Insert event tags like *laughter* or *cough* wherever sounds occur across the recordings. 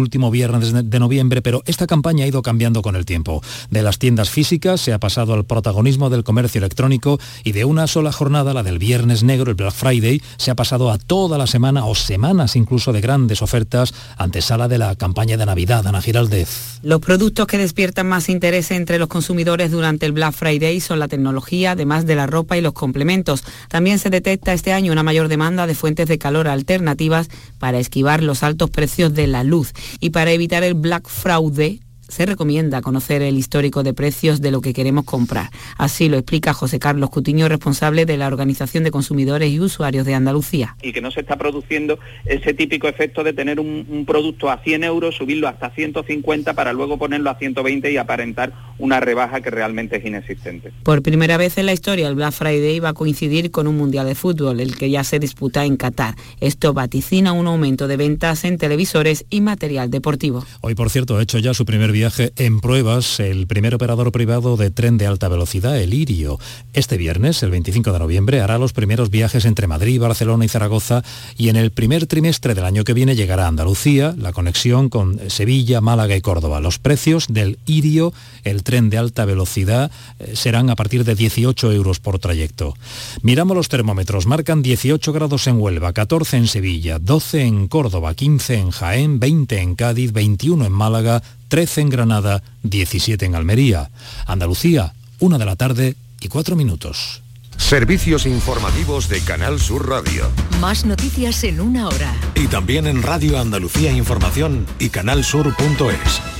último viernes de noviembre, pero esta campaña ha ido cambiando con el tiempo. De las tiendas físicas se ha pasado al protagonismo del comercio electrónico y de una sola jornada, la del viernes negro, el Black Friday, se ha pasado a toda la semana o semanas incluso de grandes ofertas antesala de la campaña de Navidad, Ana Giraldez. Los productos que despiertan más interés entre los consumidores durante el Black Friday son la tecnología, además de la ropa y los complementos. También se detecta este año una mayor demanda de fuentes de calor alternativas para esquivar los altos precios de la luz y para evitar el Black Fraude se recomienda conocer el histórico de precios de lo que queremos comprar. Así lo explica José Carlos Cutiño, responsable de la Organización de Consumidores y Usuarios de Andalucía. Y que no se está produciendo ese típico efecto de tener un, producto a 100 euros, subirlo hasta 150 para luego ponerlo a 120 y aparentar una rebaja que realmente es inexistente. Por primera vez en la historia, el Black Friday va a coincidir con un Mundial de Fútbol, el que ya se disputa en Qatar. Esto vaticina un aumento de ventas en televisores y material deportivo. Hoy, por cierto, ha hecho ya su primer viaje en pruebas el primer operador privado de tren de alta velocidad, el Irio. Este viernes, el 25 de noviembre, hará los primeros viajes entre Madrid, Barcelona y Zaragoza y en el primer trimestre del año que viene llegará a Andalucía la conexión con Sevilla, Málaga y Córdoba. Los precios del Irio, el tren de alta velocidad, eh, serán a partir de 18 euros por trayecto. Miramos los termómetros. Marcan 18 grados en Huelva, 14 en Sevilla, 12 en Córdoba, 15 en Jaén, 20 en Cádiz, 21 en Málaga, 13 en Granada, 17 en Almería. Andalucía, una de la tarde y cuatro minutos. Servicios informativos de Canal Sur Radio. Más noticias en una hora. Y también en Radio Andalucía Información y canalsur.es.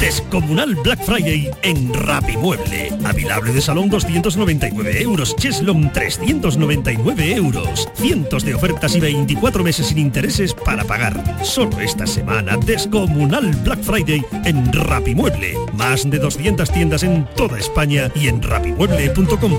Descomunal Black Friday en Rapimueble. Avilable de salón 299 euros. Cheslom 399 euros. Cientos de ofertas y 24 meses sin intereses para pagar. Solo esta semana, Descomunal Black Friday en Rapimueble. Más de 200 tiendas en toda España y en rapimueble.com.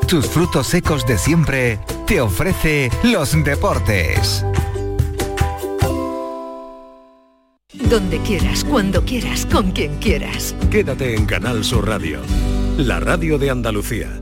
Tus frutos secos de siempre te ofrece los deportes. Donde quieras, cuando quieras, con quien quieras. Quédate en Canal Sur Radio, la radio de Andalucía.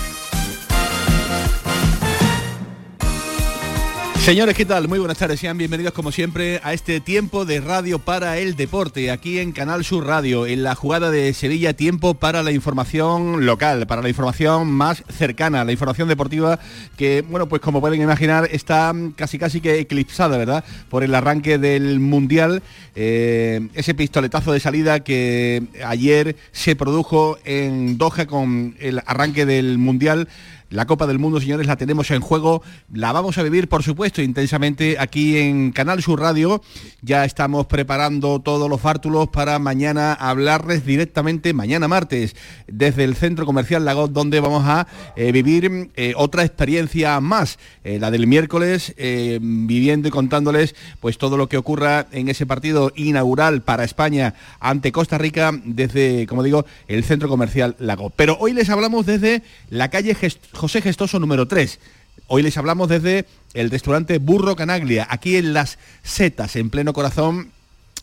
Señores, ¿qué tal? Muy buenas tardes. Sean bienvenidos como siempre a este tiempo de radio para el deporte, aquí en Canal Sur Radio, en la jugada de Sevilla, tiempo para la información local, para la información más cercana, la información deportiva que, bueno, pues como pueden imaginar, está casi casi que eclipsada, ¿verdad? Por el arranque del Mundial, eh, ese pistoletazo de salida que ayer se produjo en Doha con el arranque del Mundial. La Copa del Mundo, señores, la tenemos en juego. La vamos a vivir, por supuesto, intensamente aquí en Canal Sur Radio. Ya estamos preparando todos los fártulos para mañana hablarles directamente, mañana martes, desde el Centro Comercial Lagot, donde vamos a eh, vivir eh, otra experiencia más, eh, la del miércoles, viviendo y contándoles pues todo lo que ocurra en ese partido inaugural para España ante Costa Rica desde, como digo, el Centro Comercial Lagot. Pero hoy les hablamos desde la calle José Gestoso número 3. Hoy les hablamos desde el restaurante Burro Canaglia, aquí en Las Setas, en pleno corazón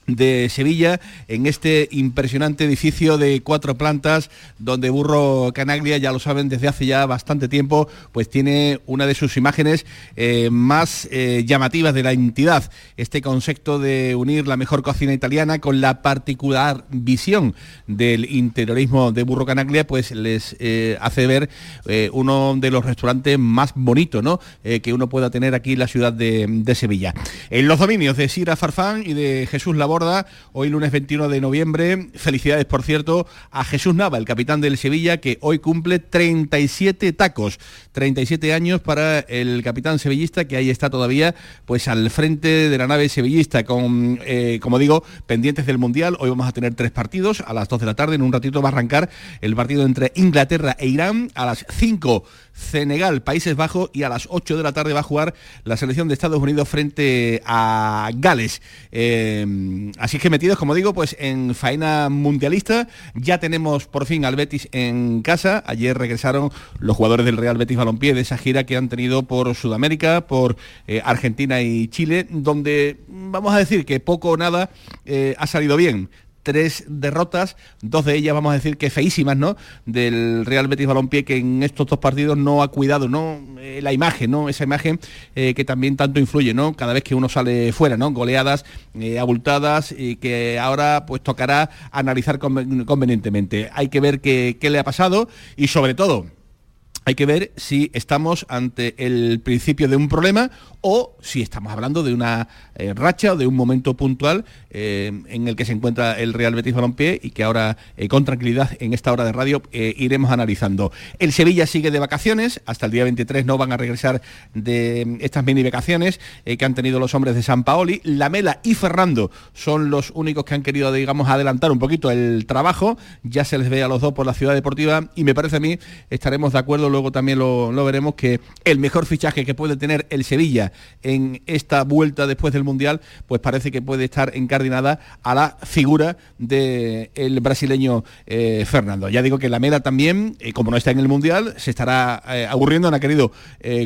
de Sevilla en este impresionante edificio de cuatro plantas donde Burro Canaglia, ya lo saben desde hace ya bastante tiempo, pues tiene una de sus imágenes eh, más eh, llamativas de la entidad. Este concepto de unir la mejor cocina italiana con la particular visión del interiorismo de Burro Canaglia, pues les eh, hace ver uno de los restaurantes más bonitos ¿no? que uno pueda tener aquí en la ciudad de, de Sevilla. En los dominios de Sira Farfán y de Jesús Labor hoy lunes 21 de noviembre. Felicidades, por cierto, a Jesús Nava, el capitán del Sevilla, que hoy cumple 37 tacos. 37 años para el capitán sevillista, que ahí está todavía, pues al frente de la nave sevillista, con, eh, como digo, pendientes del Mundial. Hoy vamos a tener tres partidos. A las 2 de la tarde, en un ratito va a arrancar el partido entre Inglaterra e Irán. A las 5 Senegal, Países Bajos y a las 8 de la tarde va a jugar la selección de Estados Unidos frente a Gales. Eh, así que metidos, como digo, pues en faena mundialista. Ya tenemos por fin al Betis en casa. Ayer regresaron los jugadores del Real Betis Balompié de esa gira que han tenido por Sudamérica, por eh, Argentina y Chile, donde vamos a decir que poco o nada eh, ha salido bien tres derrotas, dos de ellas vamos a decir que feísimas, ¿no? Del Real Betis Balompié que en estos dos partidos no ha cuidado, ¿no? Eh, la imagen, ¿no? Esa imagen eh, que también tanto influye, ¿no? Cada vez que uno sale fuera, ¿no? Goleadas eh, abultadas y que ahora pues tocará analizar convenientemente. Hay que ver qué, qué le ha pasado y sobre todo hay que ver si estamos ante el principio de un problema o si estamos hablando de una eh, racha o de un momento puntual eh, en el que se encuentra el Real Betis Balompié y que ahora eh, con tranquilidad en esta hora de radio iremos analizando. El Sevilla sigue de vacaciones, hasta el día 23 no van a regresar de estas mini vacaciones que han tenido los hombres de San Paoli. Lamela y Fernando son los únicos que han querido, digamos, adelantar un poquito el trabajo. Ya se les ve a los dos por la ciudad deportiva y me parece a mí, estaremos de acuerdo, luego también lo, veremos, que el mejor fichaje que puede tener el Sevilla en esta vuelta después del Mundial, pues parece que puede estar encardinada a la figura del brasileño eh, Fernando. Ya digo que la Mera también, eh, como no está en el Mundial, se estará eh, aburriendo, no ha querido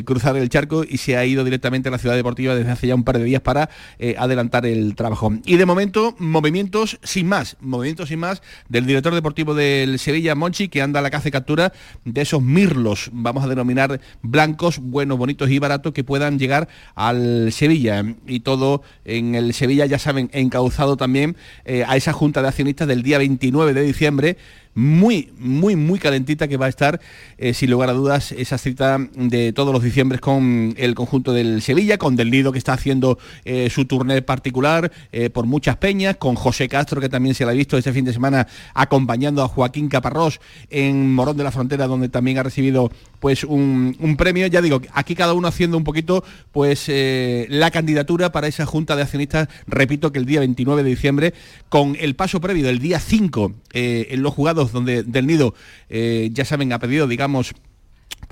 cruzar el charco y se ha ido directamente a la ciudad deportiva desde hace ya un par de días para adelantar el trabajo. Y de momento, movimientos sin más, movimientos sin más del director deportivo del Sevilla, Monchi, que anda a la caza y captura de esos mirlos, vamos a denominar blancos, buenos, bonitos y baratos, que puedan llegar al Sevilla. Y todo en el Sevilla, ya saben, encauzado también eh, a esa junta de accionistas del día 29 de diciembre muy, muy, muy calentita que va a estar, eh, sin lugar a dudas, esa cita de todos los diciembres con el conjunto del Sevilla, con Del Nido que está haciendo eh, su turné particular eh, por muchas peñas, con José Castro que también se la ha visto este fin de semana acompañando a Joaquín Caparrós en Morón de la Frontera, donde también ha recibido pues un, premio. Ya digo, aquí cada uno haciendo un poquito pues la candidatura para esa junta de accionistas, repito que el día 29 de diciembre, con el paso previo del día 5 en los jugados donde Del Nido, eh, ya saben, ha pedido, digamos,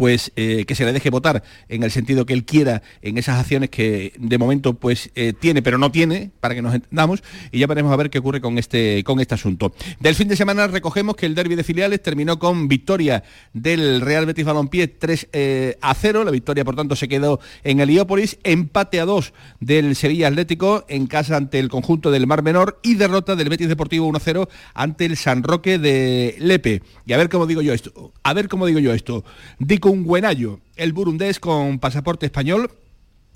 pues eh, que se le deje votar en el sentido que él quiera en esas acciones que de momento pues eh, tiene pero no tiene para que nos entendamos y ya veremos a ver qué ocurre con este con este asunto. Del fin de semana recogemos que el derby de filiales terminó con victoria del Real Betis Balompié 3 eh, a 0 la victoria por tanto se quedó en Heliópolis. Empate a 2 del Sevilla Atlético en casa ante el conjunto del Mar Menor y derrota del Betis Deportivo 1 0 ante el San Roque de Lepe. Y a ver cómo digo yo esto a ver cómo digo yo esto. Un Buenayo, el burundés con pasaporte español,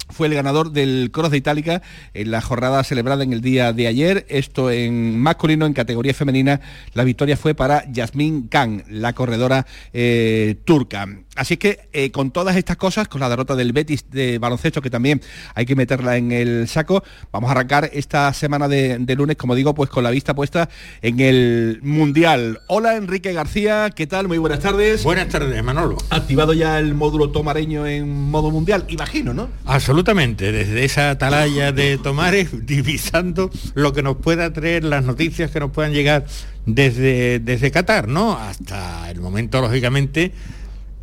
fue el ganador del Cross de Itálica en la jornada celebrada en el día de ayer. Esto en masculino, en categoría femenina, la victoria fue para Yasmín Khan, la corredora eh, turca. Así que eh, con todas estas cosas, con la derrota del Betis de baloncesto, que también hay que meterla en el saco, vamos a arrancar esta semana de, lunes, como digo, pues con la vista puesta en el Mundial. Hola Enrique García, ¿qué tal? Muy buenas tardes. Buenas tardes, Manolo. Activado ya el módulo tomareño en modo mundial, imagino, ¿no? Absolutamente, desde esa atalaya de Tomares, *laughs* divisando lo que nos pueda traer, las noticias que nos puedan llegar desde, desde Qatar, ¿no? Hasta el momento, lógicamente,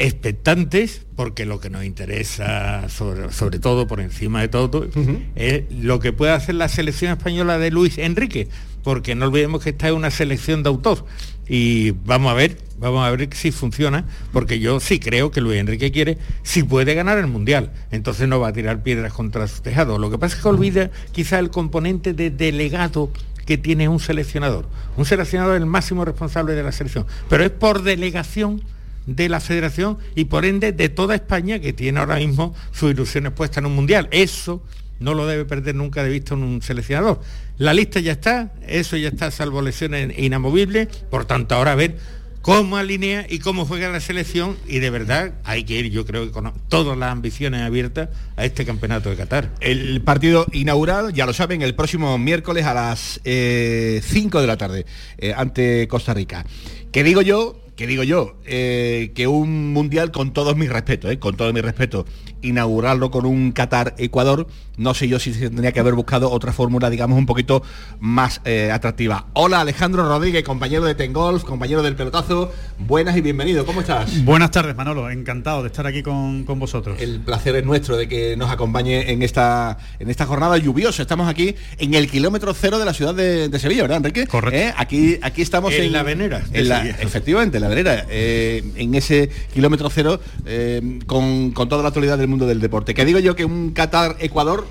expectantes, porque lo que nos interesa, sobre, todo por encima de todo, es lo que puede hacer la selección española de Luis Enrique, porque no olvidemos que esta es una selección de autor. Y vamos a ver, vamos a ver si funciona, porque yo sí creo que Luis Enrique quiere, si puede ganar el Mundial, entonces no va a tirar piedras contra su tejado. Lo que pasa es que olvida quizá el componente de delegado que tiene un seleccionador. Un seleccionador es el máximo responsable de la selección, pero es por delegación de la federación y por ende de toda España que tiene ahora mismo sus ilusiones puestas en un mundial. Eso no lo debe perder nunca de vista un seleccionador. La lista ya está, eso ya está, salvo lesiones inamovibles, por tanto ahora a ver cómo alinea y cómo juega la selección y de verdad hay que ir, yo creo que con todas las ambiciones abiertas a este campeonato de Qatar. El partido inaugural, ya lo saben, el próximo miércoles a las 5 eh, de la tarde eh, ante Costa Rica. ¿Qué digo yo? Que digo yo, eh, que un mundial con todos mis respetos, con todo mi respeto, inaugurarlo con un Qatar-Ecuador, no sé yo si se tendría que haber buscado otra fórmula, digamos, un poquito más eh, atractiva. Hola Alejandro Rodríguez, compañero de Tengolf, compañero del pelotazo, buenas y bienvenido, ¿cómo estás? Buenas tardes Manolo, encantado de estar aquí con, vosotros. El placer es nuestro de que nos acompañe en esta, en esta jornada lluviosa. Estamos aquí en el kilómetro cero de la ciudad de, Sevilla, ¿verdad, Enrique? Correcto. ¿Eh? Aquí, aquí estamos en, la venera. efectivamente, la venera, eh, en ese kilómetro cero, con, con toda la actualidad del mundo del deporte. Que digo yo que un Qatar-Ecuador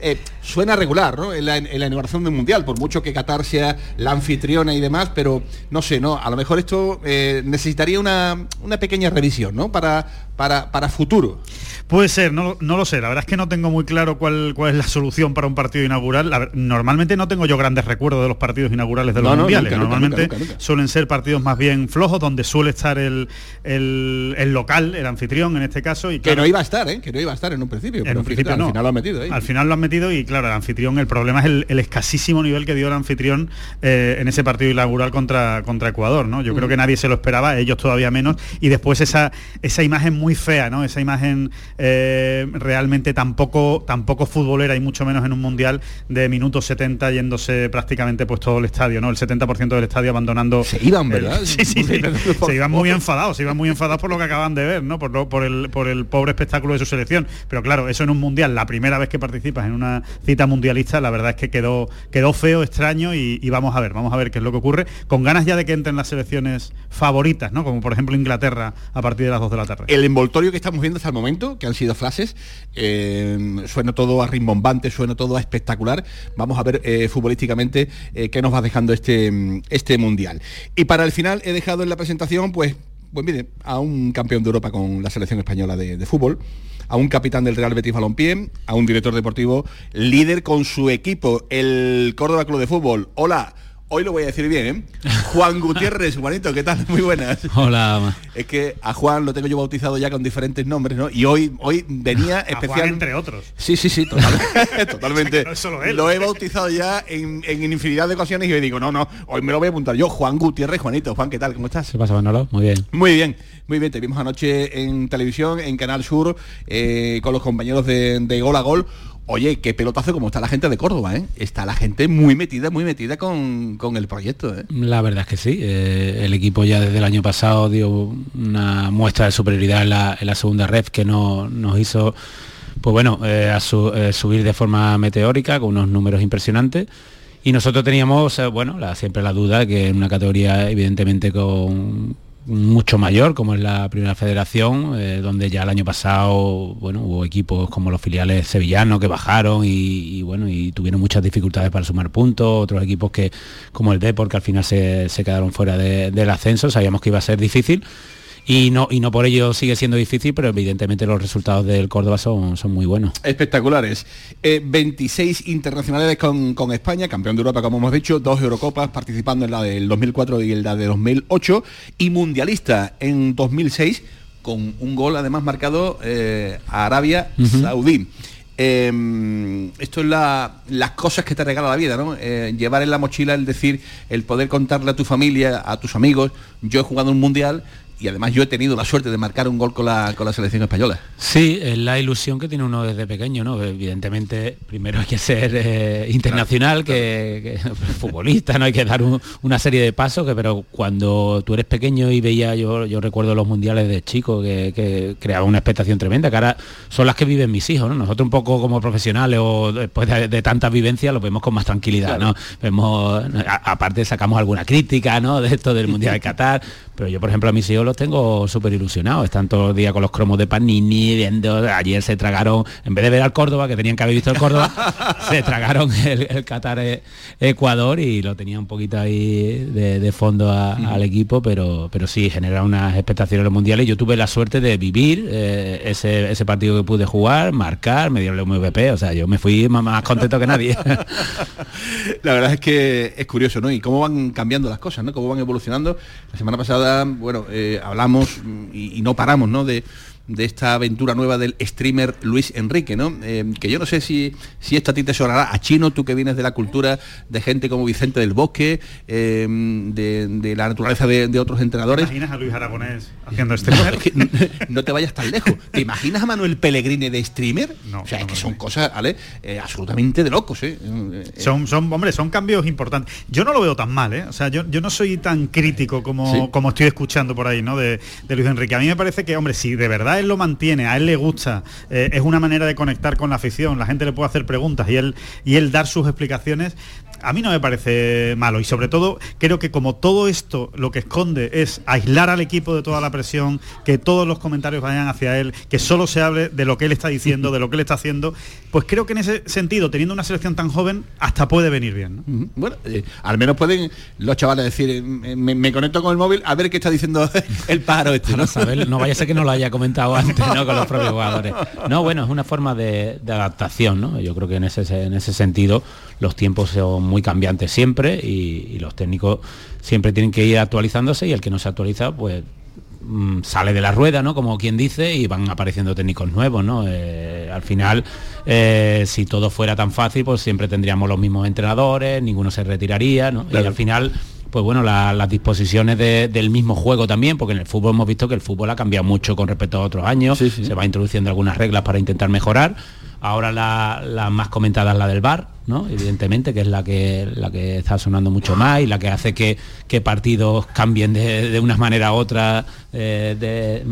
eh, suena regular, ¿no? En la, inauguración del Mundial, por mucho que Qatar sea la anfitriona y demás, pero no sé, ¿no? A lo mejor esto eh, necesitaría una, una, pequeña revisión, ¿no? Para, para, para futuro. Puede ser, no, lo sé. La verdad es que no tengo muy claro cuál, cuál es la solución para un partido inaugural. normalmente no tengo yo grandes recuerdos de los partidos inaugurales de los mundiales. normalmente suelen ser partidos más bien flojos, donde suele estar el, el, local, el anfitrión en este caso. Y que no iba a estar, ¿eh? Que no iba a estar en un principio. En un principio al final lo han metido. Al final lo han metido y claro, el anfitrión, el problema es el, escasísimo nivel que dio el anfitrión eh, en ese partido inaugural contra, contra Ecuador. ¿no? Yo creo que nadie se lo esperaba, ellos todavía menos. Y después esa, esa imagen muy fea, ¿no? Esa imagen eh, realmente tampoco, tampoco futbolera y mucho menos en un mundial de minutos 70 yéndose prácticamente pues todo el estadio, ¿no? El 70% del estadio abandonando. Se iban, ¿verdad? *laughs* sí, sí, se iban muy enfadados, se iban muy enfadados por lo que acaban de ver, ¿no? Por, por, el, por el pobre espectáculo de su selección. Pero claro, eso en un mundial, la primera vez que participas en una cita mundialista, la verdad es que quedó, quedó feo, extraño y, y vamos a ver, vamos a ver qué es lo que ocurre. Con ganas ya de que entren las selecciones favoritas, ¿no? Como por ejemplo Inglaterra a partir de las 2 de la tarde. El envoltorio que estamos viendo hasta el momento, que han sido flashes, eh, suena todo a rimbombante, suena todo a espectacular. Vamos a ver eh, futbolísticamente eh, qué nos va dejando este, este mundial. Y para el final he dejado en la presentación, pues, pues mire, a un campeón de Europa con la selección española de, fútbol a un capitán del Real Betis Balompié, a un director deportivo líder con su equipo, el Córdoba Club de Fútbol. Hola, Hoy lo voy a decir bien, ¿eh? *laughs* Juan Gutiérrez, Juanito, ¿qué tal? Muy buenas. Hola. Es que a Juan lo tengo yo bautizado ya con diferentes nombres, ¿no? Y hoy, hoy venía especial. entre otros. Sí, sí, sí, totalmente. *laughs* *laughs* Lo he bautizado ya en, infinidad de ocasiones y hoy digo, no, no, hoy me lo voy a apuntar yo, Juan Gutiérrez, Juanito. Juan, ¿qué tal? ¿Cómo estás? ¿Qué pasa, Manolo? Muy bien. Muy bien, muy bien. Te vimos anoche en televisión, en Canal Sur, eh, con los compañeros de, de Gol a Gol Oye, qué pelotazo como está la gente de Córdoba, ¿eh? Está la gente muy metida, muy metida con, el proyecto, ¿eh? La verdad es que sí. Eh, el equipo ya desde el año pasado dio una muestra de superioridad en la, segunda red que no, nos hizo, pues bueno, eh, subir de forma meteórica con unos números impresionantes. Y nosotros teníamos, bueno, siempre la duda que en una categoría evidentemente con mucho mayor como es la primera federación eh, donde ya el año pasado bueno hubo equipos como los filiales sevillanos que bajaron y, bueno y tuvieron muchas dificultades para sumar puntos otros equipos que como el Depor que al final se, quedaron fuera del ascenso sabíamos que iba a ser difícil y no, y no por ello sigue siendo difícil, pero evidentemente los resultados del Córdoba son, son muy buenos. Espectaculares. 26 eh, internacionales con, con, España, campeón de Europa, como hemos dicho, dos Eurocopas participando en la del 2004 y en la de 2008, y mundialista en 2006, con un gol además marcado eh, a Arabia Saudí. Em, esto es las cosas que te regala la vida, ¿no? Eh, llevar en la mochila el decir, el poder contarle a tu familia, a tus amigos, yo he jugado un mundial, y además yo he tenido la suerte de marcar un gol con la, con la selección española. Sí, es la ilusión que tiene uno desde pequeño, ¿no? Evidentemente, primero hay que ser eh, internacional, Que, *laughs* futbolista, ¿no? Hay que dar una serie de pasos, que, pero cuando tú eres pequeño y veía, yo, yo recuerdo los mundiales de chico, que, creaba una expectación tremenda, que ahora son las que viven mis hijos, ¿no? Nosotros un poco como profesionales o después de, tanta vivencia lo vemos con más tranquilidad, ¿no? Vemos, aparte sacamos alguna crítica, ¿no? De esto del Mundial de Qatar, pero yo por ejemplo a mis hijos los tengo súper ilusionados, están todos los días con los cromos de Panini, viendo, ayer se tragaron, en vez de ver al Córdoba, que tenían que haber visto el Córdoba, *laughs* se tragaron el, Qatar e, Ecuador y lo tenía un poquito ahí de, fondo al equipo, pero, pero sí, genera unas expectaciones los mundiales. Yo tuve la suerte de vivir eh, ese, partido que pude jugar, marcar, me dieron el MVP, o sea, yo me fui más, contento que nadie. *laughs* la verdad es que es curioso, ¿no? Y cómo van cambiando las cosas, ¿no? Cómo van evolucionando. La semana pasada bueno, eh, hablamos y, no paramos, ¿no? De, de esta aventura nueva del streamer Luis Enrique, ¿no? Eh, que yo no sé si, si esto a ti te sonará a chino, tú que vienes de la cultura de gente como Vicente del Bosque, eh, de, la naturaleza de, otros entrenadores. ¿Te imaginas a Luis Aragonés haciendo *laughs* streamer? no, te vayas tan lejos. ¿Te imaginas a Manuel Pellegrini de streamer? No, o sea, es que son cosas, ¿vale? Eh, absolutamente de locos, ¿eh? Son, son, hombre, son cambios importantes. Yo no lo veo tan mal, ¿eh? O sea, yo, yo no soy tan crítico como, como estoy escuchando por ahí, ¿no? De, de Luis Enrique. A mí me parece que, hombre, si de verdad él lo mantiene, a él le gusta, eh, es una manera de conectar con la afición, la gente le puede hacer preguntas y él, y él dar sus explicaciones, a mí no me parece malo y sobre todo creo que como todo esto lo que esconde es aislar al equipo de toda la presión, que todos los comentarios vayan hacia él, que solo se hable de lo que él está diciendo, de lo que él está haciendo, pues creo que en ese sentido, teniendo una selección tan joven, hasta puede venir bien. Bueno, eh, al menos pueden los chavales decir, eh, me, conecto con el móvil a ver qué está diciendo *laughs* el pájaro este. ¿no? no vaya a ser que no lo haya comentado antes ¿no? con los propios jugadores. No, bueno, es una forma de, adaptación, ¿no? Yo creo que en ese, en ese sentido los tiempos son muy cambiantes siempre y, los técnicos siempre tienen que ir actualizándose y el que no se actualiza, pues mm, sale de la rueda, ¿no? Como quien dice, y van apareciendo técnicos nuevos, ¿no? Eh, al final, eh, si todo fuera tan fácil, pues siempre tendríamos los mismos entrenadores, ninguno se retiraría, ¿no? Y al final pues bueno, las disposiciones del mismo juego también, porque en el fútbol hemos visto que el fútbol ha cambiado mucho con respecto a otros años, se va introduciendo algunas reglas para intentar mejorar. Ahora la, más comentada es la del VAR, ¿no? Evidentemente, que es la que, la que está sonando mucho más y la que hace que, que partidos cambien de, una manera u otra eh, de,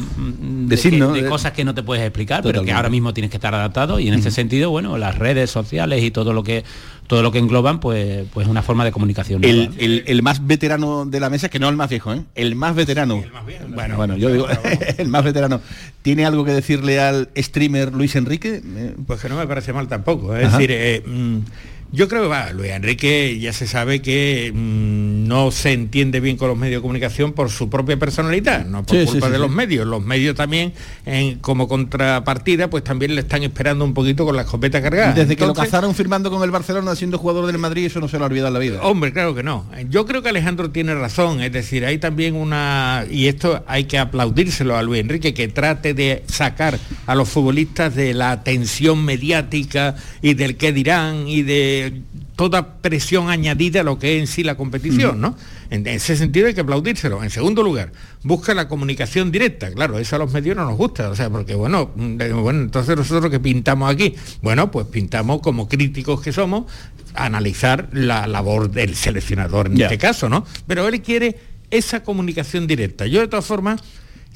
de, cosas que no te puedes explicar, pero que ahora mismo tienes que estar adaptado. Y en ese sentido, bueno, las redes sociales y todo lo que todo lo que engloban, pues, pues una forma de comunicación. El, más veterano de la mesa, que no el más viejo, ¿eh? el más veterano. bueno, bueno, yo digo, *laughs* el más veterano. ¿Tiene algo que decirle al streamer Luis Enrique? Pues que no me parece mal tampoco. Es decir, eh, mm, yo creo que va, Luis Enrique ya se sabe que mm, no se entiende bien con los medios de comunicación por su propia personalidad, no por culpa de los medios. Los medios también, en, como contrapartida, pues también le están esperando un poquito con la escopeta cargada. Desde que lo cazaron firmando con el Barcelona siendo jugador del Madrid, eso no se lo ha olvidado en la vida. Hombre, claro que no. Yo creo que Alejandro tiene razón, es decir, hay también una, y esto hay que aplaudírselo a Luis Enrique, que trate de sacar a los futbolistas de la atención mediática y del qué dirán y de toda presión añadida a lo que es en sí la competición, ¿no? En, ese sentido hay que aplaudírselo. En segundo lugar, busca la comunicación directa. Claro, eso a los medios no nos gusta, o sea, porque bueno, mm, bueno, entonces nosotros que pintamos aquí, bueno, pues pintamos como críticos que somos, analizar la labor del seleccionador en este caso, ¿no? Pero él quiere esa comunicación directa. Yo de todas formas,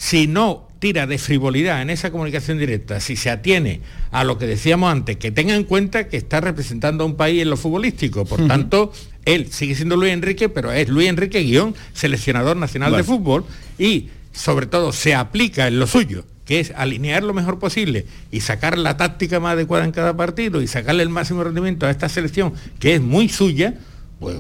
si no tira de frivolidad en esa comunicación directa, si se atiene a lo que decíamos antes, que tenga en cuenta que está representando a un país en lo futbolístico, por tanto, él sigue siendo Luis Enrique, pero es Luis Enrique guion, seleccionador nacional de fútbol, y sobre todo se aplica en lo suyo, que es alinear lo mejor posible y sacar la táctica más adecuada en cada partido y sacarle el máximo rendimiento a esta selección, que es muy suya, pues,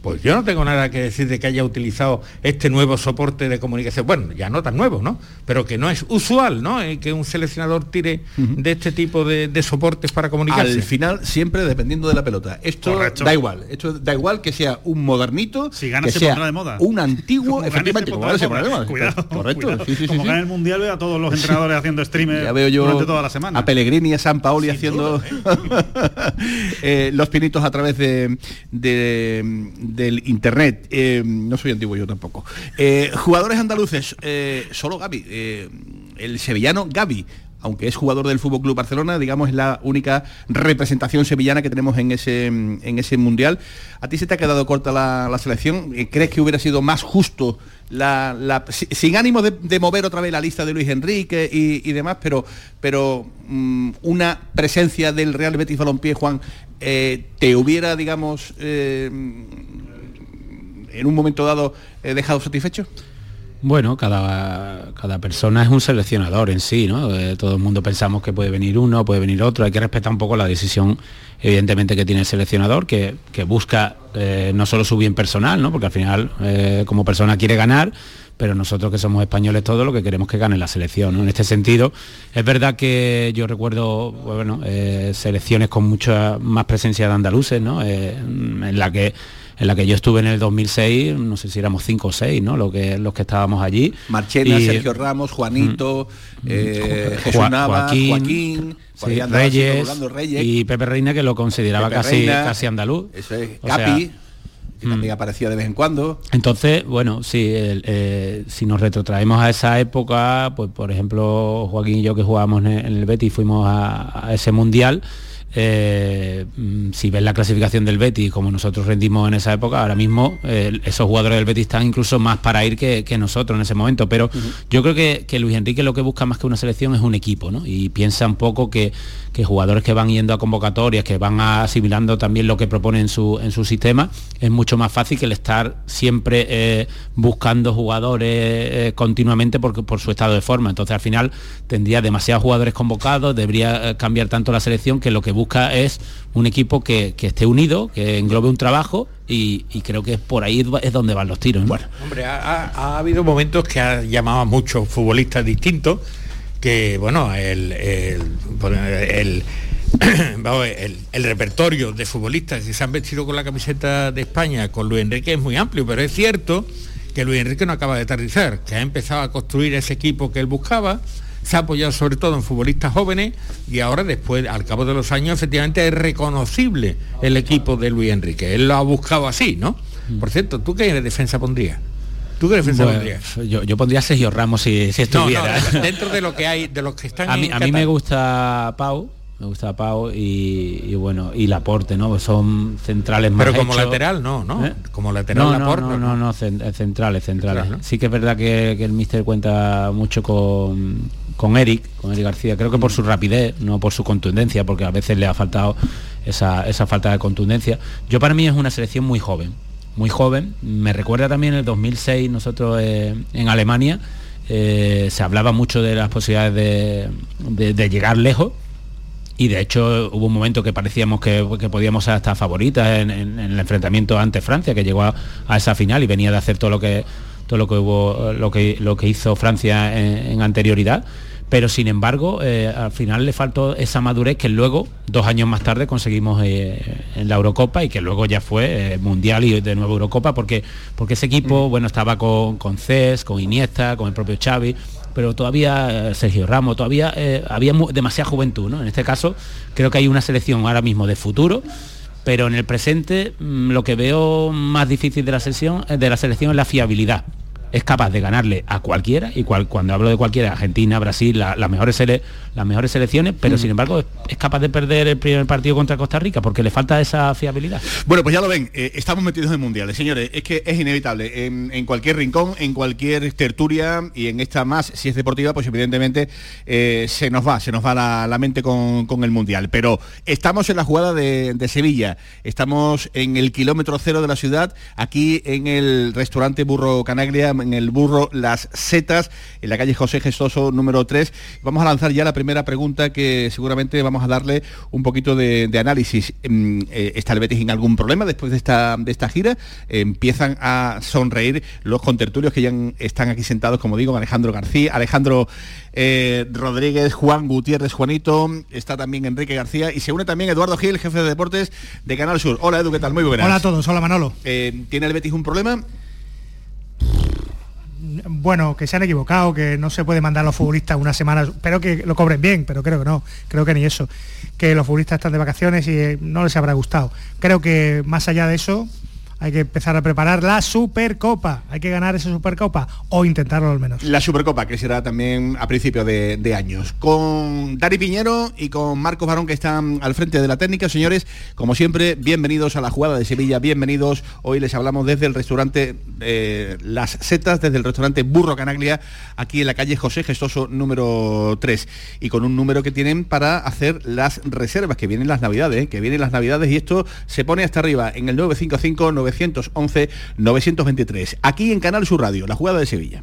pues, yo no tengo nada que decir de que haya utilizado este nuevo soporte de comunicación. Bueno, ya no tan nuevo, ¿no? Pero que no es usual, ¿no? Eh, que un seleccionador tire de este tipo de, soportes para comunicarse. Al final, siempre dependiendo de la pelota. Esto da igual. Esto da igual que sea un modernito, si gana que se sea de moda. un antiguo, efectivamente, como de moda. Cuidado, correcto. como gana el mundial ve a todos los entrenadores haciendo streamers veo yo durante toda la semana. A Pellegrini y a San Paoli haciendo ¿eh? *laughs* Eh, los pinitos a través de del internet. Eh, no soy antiguo yo tampoco. Eh, jugadores andaluces, eh, solo Gaby, el sevillano Gaby aunque es jugador del Fútbol Club Barcelona, digamos es la única representación sevillana que tenemos en ese, en ese mundial. ¿A ti se te ha quedado corta la, selección? ¿Crees que hubiera sido más justo la, sin ánimo de, mover otra vez la lista de Luis Enrique y, demás, pero, pero mm, una presencia del Real Betis Balompié, Juan, eh, te hubiera, digamos, eh, en un momento dado eh, dejado satisfecho? Bueno, cada, cada persona es un seleccionador en sí, ¿no? Todo el mundo pensamos que puede venir uno, puede venir otro, hay que respetar un poco la decisión, evidentemente, que tiene el seleccionador, que, que busca no solo su bien personal, ¿no? Porque al final, como persona quiere ganar, pero nosotros que somos españoles todos lo que queremos que gane la selección. ¿no? En este sentido, es verdad que yo recuerdo bueno, selecciones con mucha más presencia de andaluces, ¿no? en la que en la que yo estuve en el 2006, no sé si éramos cinco o seis, ¿no? Lo que, los que estábamos allí. Marchena, Sergio Ramos, Juanito, mm, eh, Jesús Joaquín, Reyes, y Pepe Reina, que lo consideraba casi, casi andaluz. Eso es, Capi. Que también mm. aparecía de vez en cuando. Entonces, bueno, sí, eh, si nos retrotraemos a esa época, pues por ejemplo, Joaquín y yo que jugábamos en el Betis fuimos a ese mundial, eh, mm, si ves la clasificación del Betis como nosotros rendimos en esa época, ahora mismo eh, esos jugadores del Betis están incluso más para ir que, nosotros en ese momento. Pero yo creo que, que, Luis Enrique lo que busca más que una selección es un equipo, ¿no? Y piensa un poco que, que jugadores que van yendo a convocatorias, que van asimilando también lo que propone en su, en su sistema, es mucho más fácil que el estar siempre eh, buscando jugadores eh, continuamente por, por su estado de forma. Entonces al final tendría demasiados jugadores convocados, debería eh, cambiar tanto la selección que lo que busca es un equipo que, esté unido, que englobe un trabajo y, creo que por ahí es donde van los tiros. Bueno, hombre, ha, habido momentos que ha llamado a muchos futbolistas distintos que, bueno, el, *clears throat* el, el, repertorio de futbolistas que se han vestido con la camiseta de España con Luis Enrique es muy amplio, pero es cierto que Luis Enrique no acaba de aterrizar, que ha empezado a construir ese equipo que él buscaba, se ha apoyado sobre todo en futbolistas jóvenes y ahora después, al cabo de los años, efectivamente es reconocible el equipo de Luis Enrique. Él lo ha buscado así, ¿no? Por cierto, ¿tú qué defensa pondrías? ¿Tú qué defensa pondrías? Yo, pondría Sergio Ramos si, si estuviera. *laughs* dentro de lo que hay, de los que están A mí, a mí me gusta Pau, me gusta Pau y, bueno y Laporte no son centrales más pero como lateral no no ¿Eh? como lateral no, Laporte no no no, centrales centrales. Sí que es verdad que, el míster cuenta mucho con con Eric con Eric García creo que por su rapidez no por su contundencia porque a veces le ha faltado esa, esa falta de contundencia. Yo para mí es una selección muy joven muy joven. Me recuerda también el 2006, nosotros eh, en Alemania, eh, se hablaba mucho de las posibilidades de, llegar lejos. Y de hecho hubo un momento que parecíamos que, podíamos ser hasta favoritas en, el enfrentamiento ante Francia, que llegó a, esa final y venía de hacer todo lo que todo lo que hubo, lo que, lo que hizo Francia en anterioridad pero sin embargo eh, al final le faltó esa madurez que luego, dos años más tarde, conseguimos eh, en la Eurocopa y que luego ya fue eh, Mundial y de nuevo Eurocopa, porque, porque ese equipo, mm. bueno, estaba con, con Cés, con Iniesta, con el propio Xavi, pero todavía Sergio Ramos, todavía había demasiada juventud, ¿no? En este caso creo que hay una selección ahora mismo de futuro pero en el presente mm, lo que veo más difícil de la, selección, de la selección es la fiabilidad es capaz de ganarle a cualquiera, y cuando hablo de cualquiera, Argentina, Brasil, las, mejores las mejores selecciones, pero mm. sin embargo es, capaz de perder el primer partido contra Costa Rica porque le falta esa fiabilidad. Bueno, pues ya lo ven, eh, estamos metidos en mundiales, señores, es que es inevitable, en, cualquier rincón, en cualquier tertulia y en esta más, si es deportiva, pues evidentemente eh, se nos va, se nos va la, mente con, el mundial. Pero estamos en la jugada de, de Sevilla, estamos en el kilómetro cero de la ciudad, aquí en el restaurante Burro Canaglia, en el burro Las Setas, en la calle José Gestoso número 3. Vamos a lanzar ya la primera pregunta que seguramente vamos a darle un poquito de, análisis. Mm, eh, ¿Está el Betis en algún problema después de esta, de esta gira? empiezan a sonreír los contertulios que ya están aquí sentados, como digo, Alejandro García, Alejandro eh, Rodríguez, Juan Gutiérrez, Juanito, está también Enrique García y se une también Eduardo Gil, jefe de deportes de Canal Sur. Hola Edu, ¿qué tal? Muy buenas. Hola a todos, hola Manolo. Eh, ¿Tiene el Betis un problema? Bueno, que se han equivocado, que no se puede mandar a los futbolistas una semana, espero que lo cobren bien, pero creo que no, creo que ni eso, que los futbolistas están de vacaciones y no les habrá gustado. Creo que más allá de eso, hay que empezar a preparar la Supercopa. Hay que ganar esa Supercopa o intentarlo al menos. La Supercopa, que será también a principios de, años. Con Dari Piñero y con Marcos Barón, que están al frente de la técnica. Señores, como siempre, bienvenidos a la jugada de Sevilla, bienvenidos. Hoy les hablamos desde el restaurante eh, Las Setas, desde el restaurante Burro Canaglia, aquí en la calle José Gestoso número 3. Y con un número que tienen para hacer las reservas, que vienen las navidades, ¿eh? que vienen las navidades y esto se pone hasta arriba en el 955 911 923. Aquí en Canal Sur Radio, la jugada de Sevilla.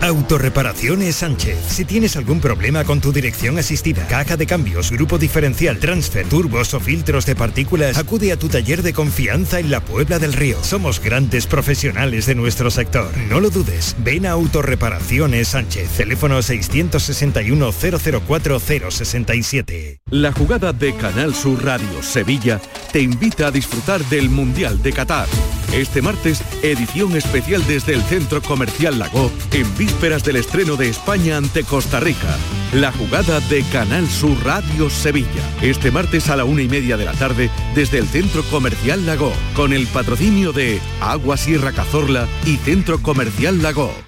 Autorreparaciones Sánchez. Si tienes algún problema con tu dirección asistida, caja de cambios, grupo diferencial, transfer, turbos o filtros de partículas, acude a tu taller de confianza en la Puebla del Río. Somos grandes profesionales de nuestro sector. No lo dudes. Ven a Autorreparaciones Sánchez. Teléfono 661 004 067. La jugada de Canal Sur Radio Sevilla te invita a disfrutar del Mundial de Qatar. Este martes, edición especial desde el Centro Comercial Lago, en vísperas del estreno de España ante Costa Rica. La jugada de Canal Sur Radio Sevilla. Este martes a la una y media de la tarde, desde el Centro Comercial Lago, con el patrocinio de Agua Sierra Cazorla y Centro Comercial Lago.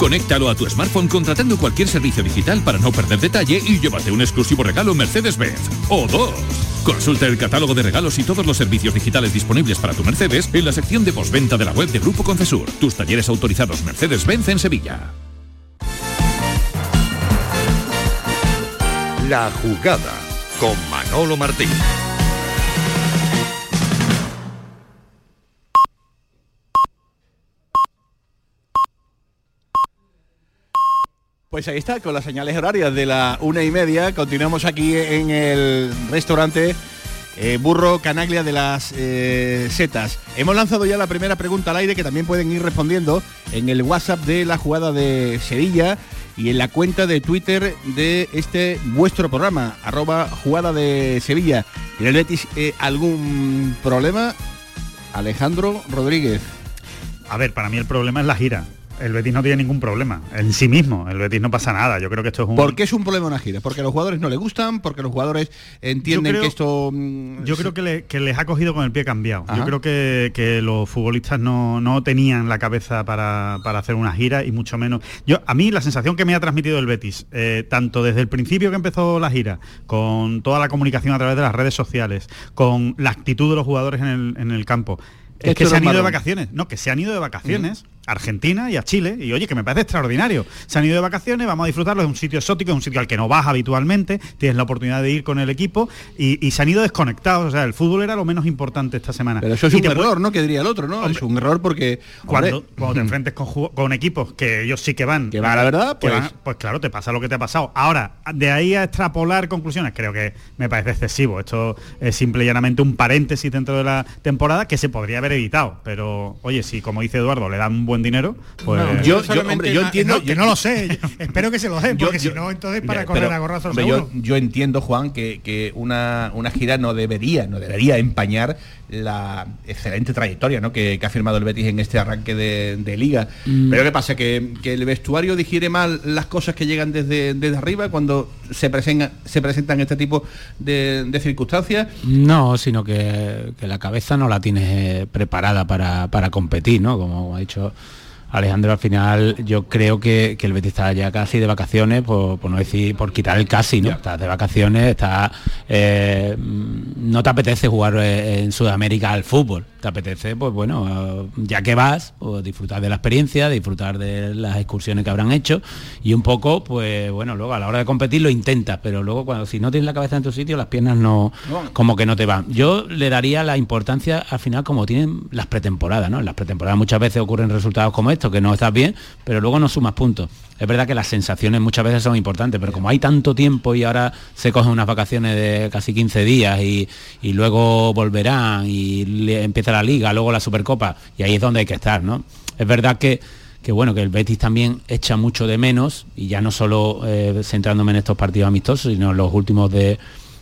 Conéctalo a tu smartphone contratando cualquier servicio digital para no perder detalle y llévate un exclusivo regalo Mercedes-Benz. O dos. Consulta el catálogo de regalos y todos los servicios digitales disponibles para tu Mercedes en la sección de postventa de la web de Grupo Concesur. Tus talleres autorizados Mercedes-Benz en Sevilla. La jugada con Manolo Martín. Pues ahí está, con las señales horarias de la una y media. Continuamos aquí en el restaurante eh, Burro Canaglia de las eh, Setas. Hemos lanzado ya la primera pregunta al aire que también pueden ir respondiendo en el WhatsApp de la jugada de Sevilla y en la cuenta de Twitter de este vuestro programa, arroba jugada de Sevilla. ¿Tiene el Betis eh, algún problema? Alejandro Rodríguez. A ver, para mí el problema es la gira. El Betis no tiene ningún problema en sí mismo. El Betis no pasa nada. Yo creo que esto es un. ¿Por qué es un problema una gira? Porque a los jugadores no le gustan, porque los jugadores entienden creo- que esto. mm, Yo creo que, le- que les ha cogido con el pie cambiado. Ajá. Yo creo que, que los futbolistas no, no tenían la cabeza para, para hacer una gira y mucho menos. Yo A mí la sensación que me ha transmitido el Betis, eh, tanto desde el principio que empezó la gira, con toda la comunicación a través de las redes sociales, con la actitud de los jugadores en el, en el campo, es que se han ido de vacaciones. No, que se han ido de vacaciones. Argentina y a Chile. Y oye que me parece extraordinario. Se han ido de vacaciones vamos a disfrutarlo es un sitio exótico es un sitio al que no vas habitualmente tienes la oportunidad de ir con el equipo y, y se han ido desconectados. O sea el fútbol era lo menos importante esta semana. Pero eso es Y un puede- error, ¿no? Que diría el otro, ¿no? es un error porque. cuando, hombre, cuando te enfrentes con, equipos que ellos sí que van Que van la verdad, pues- van- pues claro te pasa lo que te ha pasado. Ahora de ahí a extrapolar conclusiones creo que me parece excesivo. Esto es simple y llanamente un paréntesis dentro de la temporada que se podría haber evitado. Pero oye si como dice Eduardo le dan un buen dinero pues No, yo- yo, hombre, yo entiendo- No, que no lo sé. *laughs* Espero que se lo den, porque yo- si no, entonces para Mira, correr pero, a gorrazos hombre, yo, yo entiendo, Juan, que, que una, una gira no debería, no debería empañar la excelente trayectoria ¿no? que, que ha firmado el Betis en este arranque de, de liga. Mm. Pero ¿qué pasa? Que, que el vestuario digiere mal las cosas que llegan desde, desde arriba cuando se, presenta, se presentan este tipo de, de circunstancias. No, sino que, que la cabeza no la tienes eh, preparada para, para competir, ¿no? Como ha dicho Alejandro, al final yo creo que, que el Betis está ya casi de vacaciones, por, por no decir, por quitar el casi, ¿no? Estás de vacaciones, está, eh, mm, no te apetece jugar eh, en Sudamérica al fútbol, te apetece, pues bueno, ya que vas, pues disfrutar de la experiencia, disfrutar de las excursiones que habrán hecho y un poco, pues bueno, luego a la hora de competir lo intentas, pero luego cuando si no tienes la cabeza en tu sitio, las piernas no, como que no te van. Yo le daría la importancia al final como tienen las pretemporadas, ¿no? En las pretemporadas muchas veces ocurren resultados como estos, que no estás bien, pero luego no sumas puntos. Es verdad que las sensaciones muchas veces son importantes, pero como hay tanto tiempo y ahora se cogen unas vacaciones de casi 15 días y, luego volverán y empieza la liga, luego la Supercopa, y ahí es donde hay que estar, ¿no? Es verdad que que bueno, que el Betis también echa mucho de menos, y ya no solo eh, centrándome en estos partidos amistosos, sino en los últimos de,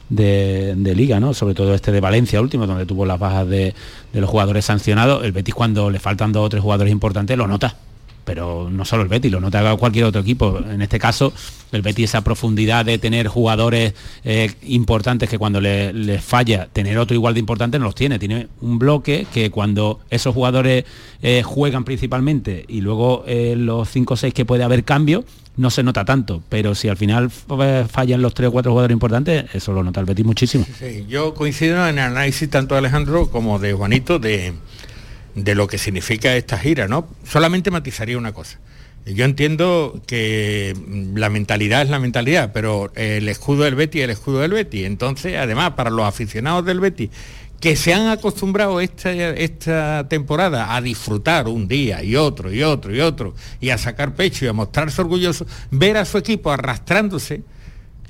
de, liga, ¿no? Sobre todo este de Valencia último, donde tuvo las bajas de, de los jugadores sancionados. El Betis cuando le faltan dos o tres jugadores importantes lo nota pero no solo el Betis, lo nota cualquier otro equipo. En este caso, el Betis esa profundidad de tener jugadores eh, importantes que cuando les le falla, tener otro igual de importante no los tiene. Tiene un bloque que cuando esos jugadores eh, juegan principalmente y luego eh, los 5 o 6 que puede haber cambio, no se nota tanto, pero si al final fallan los 3 o 4 jugadores importantes, eso lo nota el Betis muchísimo. Sí, yo coincido en el análisis tanto de Alejandro como de Juanito de de lo que significa esta gira, ¿no? Solamente matizaría una cosa. Yo entiendo que la mentalidad es la mentalidad, pero el escudo del Betty es el escudo del Betty. Entonces, además, para los aficionados del Betty, que se han acostumbrado esta, esta temporada a disfrutar un día y otro y otro y otro, y a sacar pecho y a mostrarse orgulloso, ver a su equipo arrastrándose,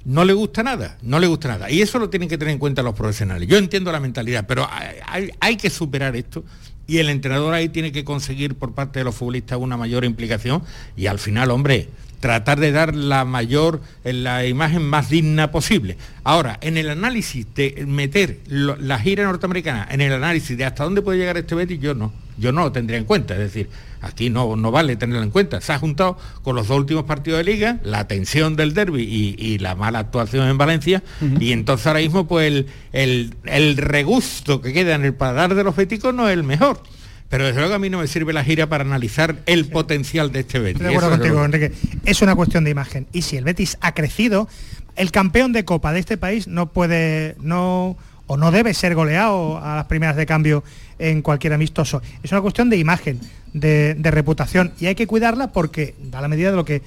no le gusta nada, no le gusta nada. Y eso lo tienen que tener en cuenta los profesionales. Yo entiendo la mentalidad, pero hay, hay que superar esto y el entrenador ahí tiene que conseguir por parte de los futbolistas una mayor implicación y al final, hombre, tratar de dar la mayor, la imagen más digna posible. Ahora, en el análisis de meter la gira norteamericana, en el análisis de hasta dónde puede llegar este Betis, yo no, yo no lo tendría en cuenta. Es decir, aquí no, no vale tenerlo en cuenta. Se ha juntado con los dos últimos partidos de liga, la tensión del derby y, la mala actuación en Valencia, y entonces ahora mismo pues el, el, regusto que queda en el paladar de los beticos no es el mejor. Pero desde luego a mí no me sirve la gira para analizar el potencial de este Betis. De acuerdo contigo, Enrique. Es una cuestión de imagen. Y si el Betis ha crecido, el campeón de Copa de este país no puede, no o no debe ser goleado a las primeras de cambio en cualquier amistoso. Es una cuestión de imagen, de, reputación y hay que cuidarla porque da la medida de lo que,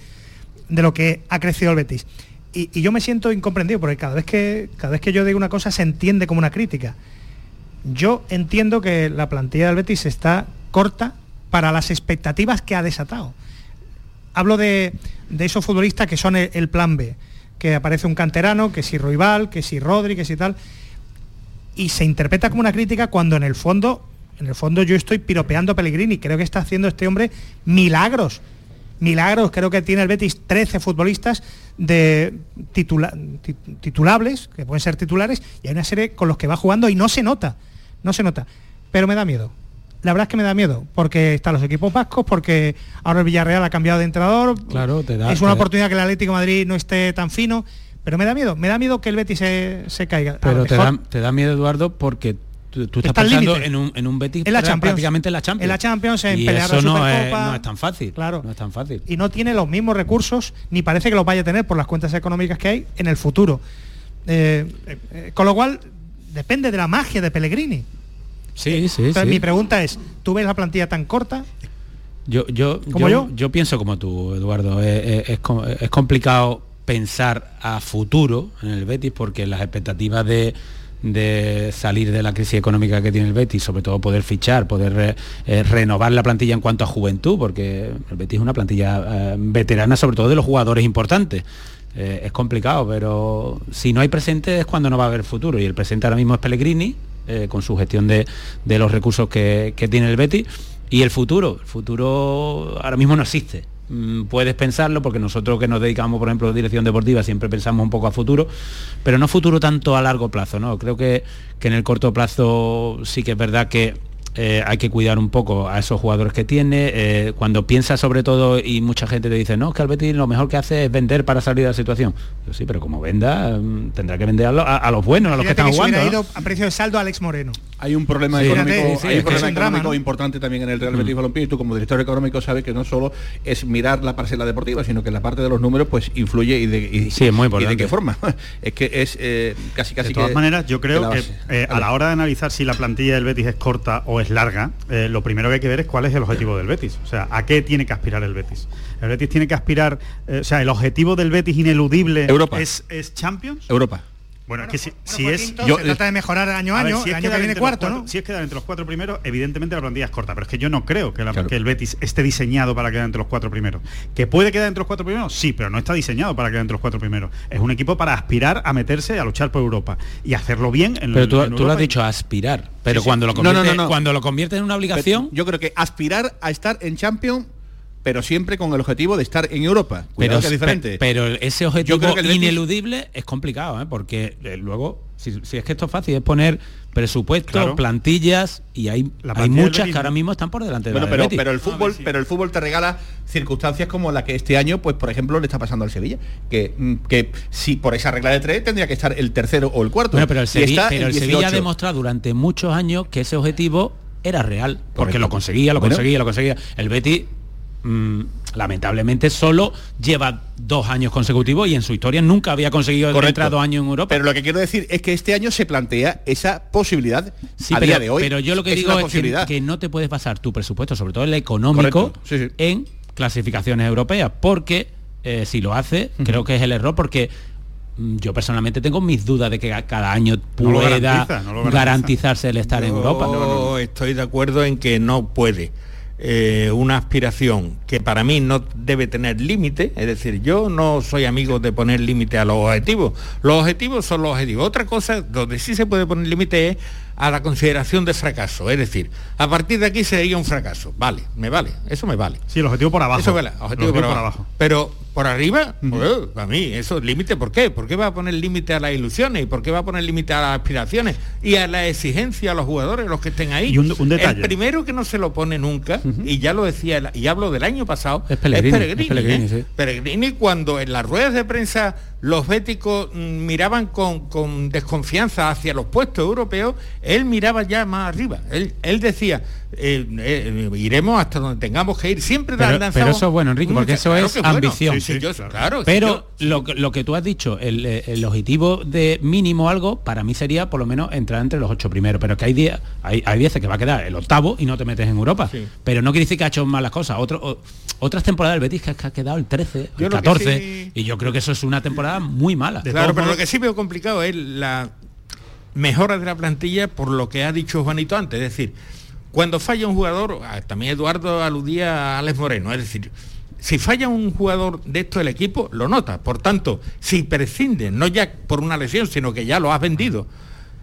de lo que ha crecido el Betis. Y, yo me siento incomprendido porque cada vez, que, cada vez que yo digo una cosa se entiende como una crítica. Yo entiendo que la plantilla del Betis está corta para las expectativas que ha desatado. Hablo de, esos futbolistas que son el, plan B, que aparece un canterano, que si Ruibal, que si Rodri, que si tal y se interpreta como una crítica cuando en el fondo, en el fondo yo estoy piropeando a Pellegrini, creo que está haciendo este hombre milagros. Milagros, creo que tiene el Betis 13 futbolistas de titulables, que pueden ser titulares, y hay una serie con los que va jugando y no se nota, no se nota. Pero me da miedo. La verdad es que me da miedo, porque están los equipos vascos, porque ahora el Villarreal ha cambiado de entrenador. Claro, te da, es una oportunidad que el Atlético de Madrid no esté tan fino pero me da miedo, me da miedo que el Betis se, caiga. Pero te da, te da, miedo, Eduardo, porque tú, estás pensando en un, en un Betis en la prácticamente en la Champions. En la Champions, en y pelear eso la no. Es, no es tan fácil. Claro. No es tan fácil. Y no tiene los mismos recursos, ni parece que los vaya a tener por las cuentas económicas que hay en el futuro. Eh, eh, con lo cual, depende de la magia de Pellegrini. Sí, sí, Entonces, sí. mi pregunta es, ¿tú ves la plantilla tan corta? Yo, yo, ¿Como yo, yo? pienso como tú, Eduardo. es, es, es complicado pensar a futuro en el Betis porque las expectativas de, salir de la crisis económica que tiene el Betis, sobre todo poder fichar, poder eh, renovar la plantilla en cuanto a juventud, porque el Betis es una plantilla eh, veterana, sobre todo de los jugadores importantes. Eh, es complicado, pero si no hay presente es cuando no va a haber futuro. Y el presente ahora mismo es Pellegrini, con su gestión de, los recursos que, que tiene el Betis. Y el futuro, el futuro ahora mismo no existe. Mm, puedes pensarlo, porque nosotros que nos dedicamos, por ejemplo, a dirección deportiva, siempre pensamos un poco a futuro, pero no futuro tanto a largo plazo, ¿no? Creo que, que en el corto plazo sí que es verdad que eh, hay que cuidar un poco a esos jugadores que tiene. Eh, cuando piensa sobre todo y mucha gente te dice, no, es que el Betis lo mejor que hace es vender para salir de la situación. Yo, sí, pero como venda, mm, tendrá que vender a, los buenos, a los que están jugando. Ha ido a precio de saldo Alex Moreno. Hay un problema económico, importante también en el Real Betis mm. Balompié y tú como director económico sabes que no solo es mirar la parcela deportiva, sino que la parte de los números pues influye y de, sí, es muy de qué forma. *laughs* es que es eh, casi casi De todas maneras, yo creo que, a la hora de analizar si la plantilla del Betis es corta o es larga, eh, lo primero que hay que ver es cuál es el objetivo del Betis. O sea, ¿a qué tiene que aspirar el Betis? El Betis tiene que aspirar, eh, o sea, el objetivo del Betis ineludible Es, es Champions. Europa. Bueno, es que si, es. Yo, se trata de mejorar año a año, si año que viene cuarto, ¿no? Si es quedar entre los cuatro primeros, evidentemente la plantilla es corta, pero es que yo no creo que, el Betis esté diseñado para quedar entre los cuatro primeros. ¿Que puede quedar entre los cuatro primeros? Sí, pero no está diseñado para quedar entre los cuatro primeros. Es un equipo para aspirar a meterse a luchar por Europa y hacerlo bien en Pero tú, tú lo has dicho, aspirar. Pero cuando, Lo convierte, cuando lo convierte en una obligación. yo creo que aspirar a estar en Champions pero siempre con el objetivo de estar en Europa. Cuidado pero, que es diferente. pe- pero ese objetivo creo que el Betis- ineludible es complicado, ¿eh? porque eh, luego, si, si es que esto es fácil, es poner presupuesto, Claro. plantillas y hay, La hay muchas que ahora mismo están por delante de Bueno, la del pero, Betis. pero el fútbol, pero el fútbol te regala circunstancias como la que este año, pues por ejemplo, le está pasando al Sevilla, que, mm, que si por esa regla de tres tendría que estar el tercero o el cuarto. Bueno, pero el, Sevilla, está pero el en Sevilla ha 18. demostrado durante muchos años que ese objetivo era real, porque Correcto. lo conseguía, lo Bueno. conseguía, lo conseguía. El Betis mm, lamentablemente solo lleva dos años consecutivos y en su historia nunca había conseguido entrar dos años en Europa. Pero lo que quiero decir es que este año se plantea esa posibilidad Sí, a pero, día de hoy. pero yo lo que digo es que, no te puedes basar tu presupuesto, sobre todo el económico, Correcto, sí, sí. en clasificaciones europeas, porque eh, si lo hace, creo que es el error, porque mm, yo personalmente tengo mis dudas de que cada año No pueda garantiza, no garantizarse el estar en Europa. estoy de acuerdo en que no puede eh, una aspiración que para mí no debe tener límite, es decir, yo no soy amigo de poner límite a los objetivos. Los objetivos son los objetivos. Otra cosa donde sí se puede poner límite es a la consideración de fracaso, es decir, a partir de aquí sería un fracaso. Vale, me vale, eso me vale. Sí, el objetivo por abajo. Eso vale, objetivo por, abajo. Pero por arriba, pues, para mí, eso es límite, ¿por qué? ¿Por qué va a poner límite a las ilusiones? ¿Y por qué va a poner límite a las aspiraciones? Y a la exigencia a los jugadores, los que estén ahí. Y un- un detalle. El primero que no se lo pone nunca, y ya lo decía, y hablo del año pasado, Es Pellegrini, Pellegrini. es Pellegrini, ¿eh? sí. Pellegrini, cuando en las ruedas de prensa los béticos mm, miraban con, con desconfianza hacia los puestos europeos, él miraba ya más arriba. Él, él decía, eh, eh, iremos hasta donde tengamos que ir. Siempre Pero, lanzamos pero eso es bueno, Enrique, porque muchas- eso claro es bueno. ambición. Sí, sí, yo- claro, pero sí, lo, que- lo que tú has dicho, el, eh, el objetivo de mínimo algo, para mí sería por lo menos entrar entre los ocho primeros. Pero que hay días, hay, hay veces que va a quedar el octavo y no te metes en Europa. Pero no quiere decir que ha hecho malas cosas. Otro, o- otras temporadas del Betis que, que ha quedado el 13, Yo el lo que 14. sí- Y yo creo que eso es una temporada muy mala. Claro, pero lo que sí veo complicado es la mejora de la plantilla por lo que ha dicho Juanito antes. Es decir, cuando falla un jugador, ah, también Eduardo aludía a Alex Moreno, es decir, si falla un jugador de esto del equipo, lo nota. Por tanto, si prescinde, no ya por una lesión, sino que ya lo has vendido,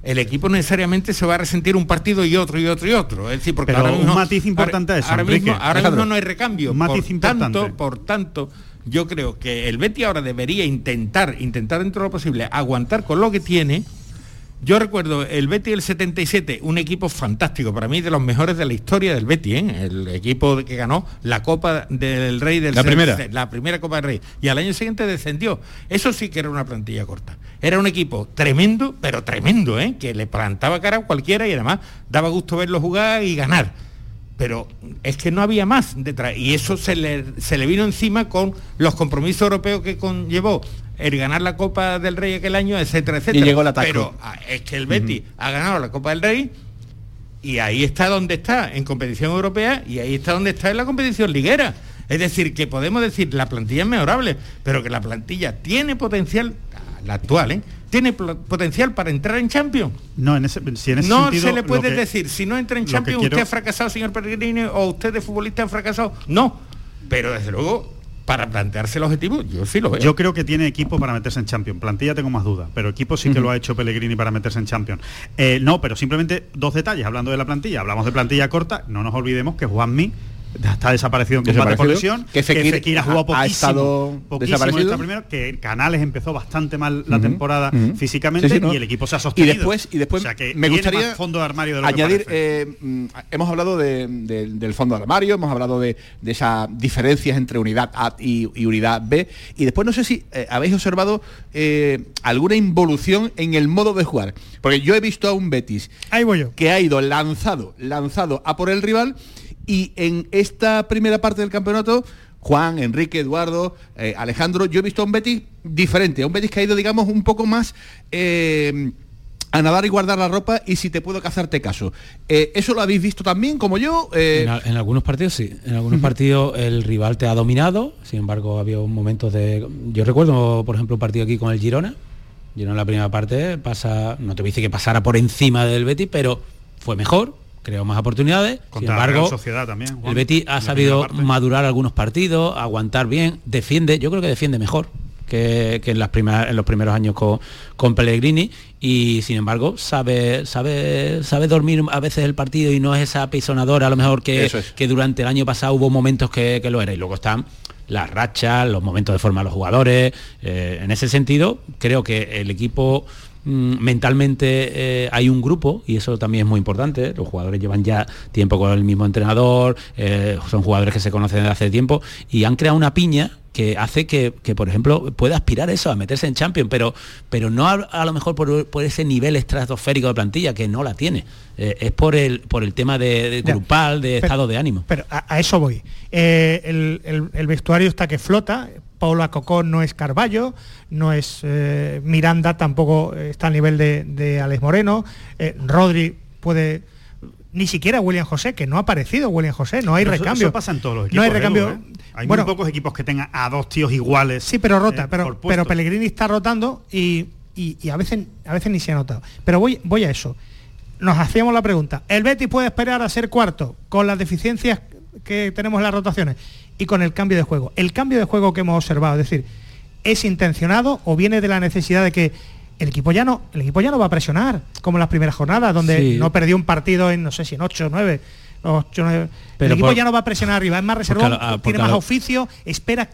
el equipo necesariamente se va a resentir un partido y otro y otro y otro. Es decir, porque Pero ahora un mismo, matiz importante ahora, a eso, ahora mismo, ahora mismo no hay recambio. Un matiz por importante. tanto, por tanto, yo creo que el Betty ahora debería intentar, intentar dentro de lo posible, aguantar con lo que tiene. Yo recuerdo el Betty del 77, un equipo fantástico, para mí de los mejores de la historia del Betty, ¿eh? el equipo que ganó la Copa del Rey del La primera. la primera Copa del Rey. Y al año siguiente descendió. Eso sí que era una plantilla corta. Era un equipo tremendo, pero tremendo, ¿eh? que le plantaba cara a cualquiera y además daba gusto verlo jugar y ganar pero es que no había más detrás y eso se le, se le vino encima con los compromisos europeos que conllevó el ganar la Copa del Rey aquel año, etcétera, etcétera. llegó el ataque. Pero ah, es que el Betis ha ganado la Copa del Rey y ahí está donde está en competición europea y ahí está donde está en la competición liguera. Es decir, que podemos decir la plantilla es mejorable, pero que la plantilla tiene potencial, la actual, ¿eh? tiene potencial para entrar en Champions. No, en ese, si en ese No sentido, se le puede que- decir, si no entra en Champions, quiero- usted ha fracasado, señor Pellegrini, o usted de futbolista ha fracasado. No, pero desde luego, para plantearse el objetivo, yo sí lo veo. Yo creo que tiene equipo para meterse en Champions. Plantilla tengo más dudas, pero equipo sí que lo ha hecho Pellegrini para meterse en Champions. Eh, no, pero simplemente dos detalles. Hablando de la plantilla, hablamos de plantilla corta. No nos olvidemos que Juanmi está desaparecido en combate por lesión, que Fekir ha jugado ha- ha poquísimo, estado poquísimo desaparecido. esta primera, que Canales empezó bastante mal la temporada físicamente Sí, sí, no. y el equipo se ha y sostenido. después y después O sea que me gustaría fondo de armario de lo que añadir eh, mm, hemos hablado de- de- del fondo de armario hemos hablado de, de esas diferencias entre unidad A y, y unidad B y después no sé si eh, habéis observado eh, alguna involución en el modo de jugar porque yo he visto a un Betis que ha ido lanzado lanzado a por el rival y en esta primera parte del campeonato Juan, Enrique, Eduardo, eh, Alejandro, yo he visto a un Betis diferente, a un Betis que ha ido, digamos, un poco más eh, a nadar y guardar la ropa y si te puedo cazarte caso. Eh, ¿Eso lo habéis visto también, como yo? Eh, En, al- en algunos partidos sí, en algunos *laughs* partidos el rival te ha dominado, sin embargo había momentos de... Yo recuerdo, por ejemplo, un partido aquí con el Girona, Girona en la primera parte pasa, no te voy a decir que pasara por encima del Betis, pero fue mejor, creó más oportunidades, sin Contra la embargo... Real Sociedad también, Juan, el Betis ha la sabido madurar algunos partidos, aguantar bien, defiende, yo creo que defiende mejor. que, que en, las primeras, en los primeros años con, con Pellegrini y sin embargo sabe, sabe, sabe dormir a veces el partido y no es esa pisonadora a lo mejor que, es. que durante el año pasado hubo momentos que, que lo era y luego están las rachas, los momentos de forma de los jugadores. eh, en ese sentido, creo que el equipo mentalmente eh, hay un grupo y eso también es muy importante. Los jugadores llevan ya tiempo con el mismo entrenador, eh, son jugadores que se conocen desde hace tiempo y han creado una piña que hace que, que, por ejemplo, pueda aspirar eso, a meterse en Champions, pero, pero no a, a lo mejor por, por ese nivel estratosférico de plantilla, que no la tiene. Eh, es por el, por el tema de, grupal, de Pero- estado de ánimo. Pero a, a eso voy. Eh, el, el- el vestuario está que flota. Paulo Acocó no es Carballo, no es eh, Miranda, tampoco está al nivel de, de Alex Moreno. eh, Rodri puede. Ni siquiera William José, que no ha aparecido William José, no hay Pero recambio. Eso pasa en todos los equipos. No hay Edu, recambio. ¿eh? Hay Bueno, muy pocos equipos que tengan a dos tíos iguales. Sí, pero rota, eh, pero, pero Pellegrini está rotando y, y- y a veces a veces ni se ha notado. Pero voy, voy a eso. Nos hacíamos la pregunta, ¿el Betis puede esperar a ser cuarto con las deficiencias que tenemos en las rotaciones y con el cambio de juego? El cambio de juego que hemos observado, es decir, ¿es intencionado o viene de la necesidad de que el equipo ya no, el equipo ya no va a presionar, como en las primeras jornadas, donde Sí. no perdió un partido en, no sé si en 8 o 9, 8 9. El equipo por- ya no va a presionar arriba, es más reservado, a- porque tiene más oficio, espera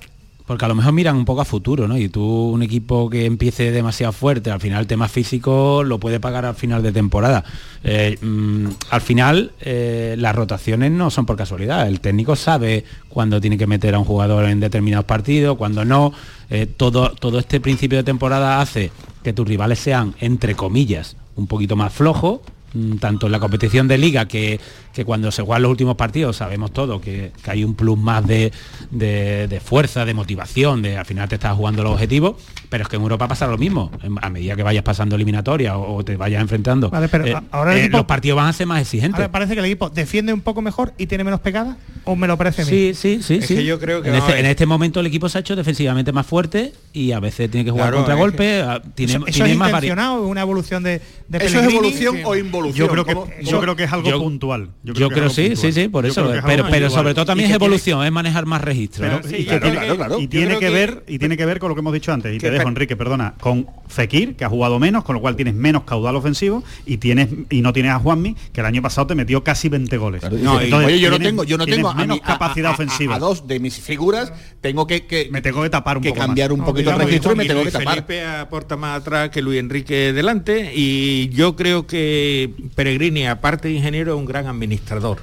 Porque a lo mejor miran un poco a futuro, ¿no? Y tú, un equipo que empiece demasiado fuerte, al final el tema físico lo puede pagar al final de temporada. Eh, mm, al final, eh, las rotaciones no son por casualidad. El técnico sabe cuándo tiene que meter a un jugador en determinados partidos, cuándo no. Eh, todo, todo este principio de temporada hace que tus rivales sean, entre comillas, un poquito más flojos, mm, tanto en la competición de liga que, que cuando se juegan los últimos partidos sabemos todo que, que hay un plus más de, de- de fuerza, de motivación, de al final te estás jugando los objetivos, pero es que en Europa pasa lo mismo. A medida que vayas pasando eliminatoria o, o te vayas enfrentando, Vale, pero eh, ahora el eh, equipo- los partidos van a ser más exigentes. Ahora parece que el equipo defiende un poco mejor y tiene menos pegada, o me lo parece a mí. Sí, sí, sí, Es sí. que yo creo que en, este, en este momento el equipo se ha hecho defensivamente más fuerte y a veces tiene que jugar Claro, contragolpe, a- tiene, Eso, eso tiene es más intencionado, una evolución de, de ¿Eso es evolución o involución? Yo creo que, ¿Cómo- yo cómo- creo que es algo yo- puntual. Yo que creo, algo sí, puntual. sí, sí, por Yo eso. que es Pero, pero sobre todo también es que tiene- evolución, es manejar más registros. Pero- ¿no? y, que claro, tiene, claro, claro. y Yo tiene creo que, que- ver y tiene que ver con lo que hemos dicho antes y que te dejo Enrique perdona con Fekir que ha jugado menos con lo cual tienes menos caudal ofensivo y tienes y no tienes a Juanmi que el año pasado te metió casi 20 goles No, y- Entonces, oye, yo no tengo, yo no tengo a, menos a- capacidad a- a- ofensiva A, dos de mis figuras tengo que, que me tengo que tapar un que poco más. cambiar un No, poquito el registro y me tengo que Luis tapar. Felipe aporta más atrás que Luis Enrique delante y yo creo que Peregrini, aparte de ingeniero, es un gran administrador.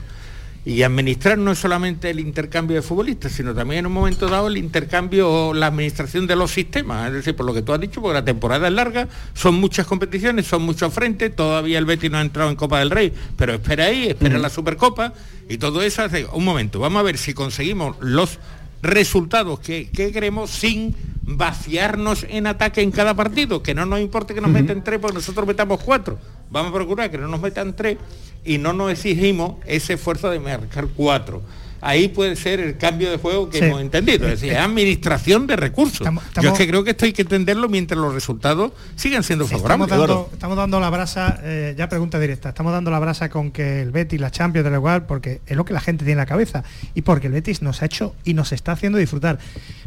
Y administrar no es solamente el intercambio de futbolistas, sino también en un momento dado el intercambio, la administración de los sistemas. Es decir, por lo que tú has dicho, porque la temporada es larga, son muchas competiciones, son muchos frentes, todavía el Betis no ha entrado en Copa del Rey, pero espera ahí, espera la Supercopa y todo eso hace. Un momento, vamos a ver si conseguimos los resultados que, que queremos sin vaciarnos en ataque en cada partido, que no nos importe que nos metan tres porque nosotros metamos cuatro. Vamos a procurar que no nos metan tres y no nos exigimos ese esfuerzo de marcar cuatro. Ahí puede ser el cambio de juego que Sí. hemos entendido, es decir, es administración de recursos. Estamos- Yo estamos- es que creo que esto hay que entenderlo mientras los resultados sigan siendo Estamos favorables. dando, estamos dando la brasa, eh, ya pregunta directa, estamos dando la brasa con que el Betis, la Champions, da igual, porque es lo que la gente tiene en la cabeza y porque el Betis nos ha hecho y nos está haciendo disfrutar.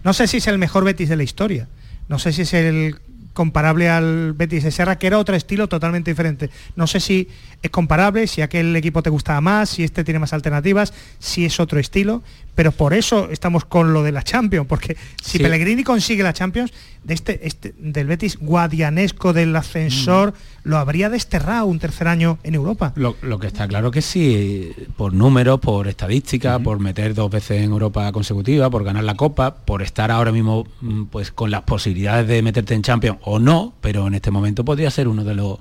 No sé si es el mejor Betis de la historia, no sé si es el comparable al Betis de Serra, que era otro estilo totalmente diferente. No sé si es comparable, si aquel equipo te gustaba más, si este tiene más alternativas, si es otro estilo, pero por eso estamos con lo de la Champions, porque si Sí. Pellegrini consigue la Champions, de este, este del Betis guadianesco del ascensor, lo habría desterrado un tercer año en Europa. Lo, lo que está claro que sí, por números, por estadística, por meter dos veces en Europa consecutiva, por ganar la Copa, por estar ahora mismo mm, pues con las posibilidades de meterte en Champions o no, pero en este momento podría ser uno de los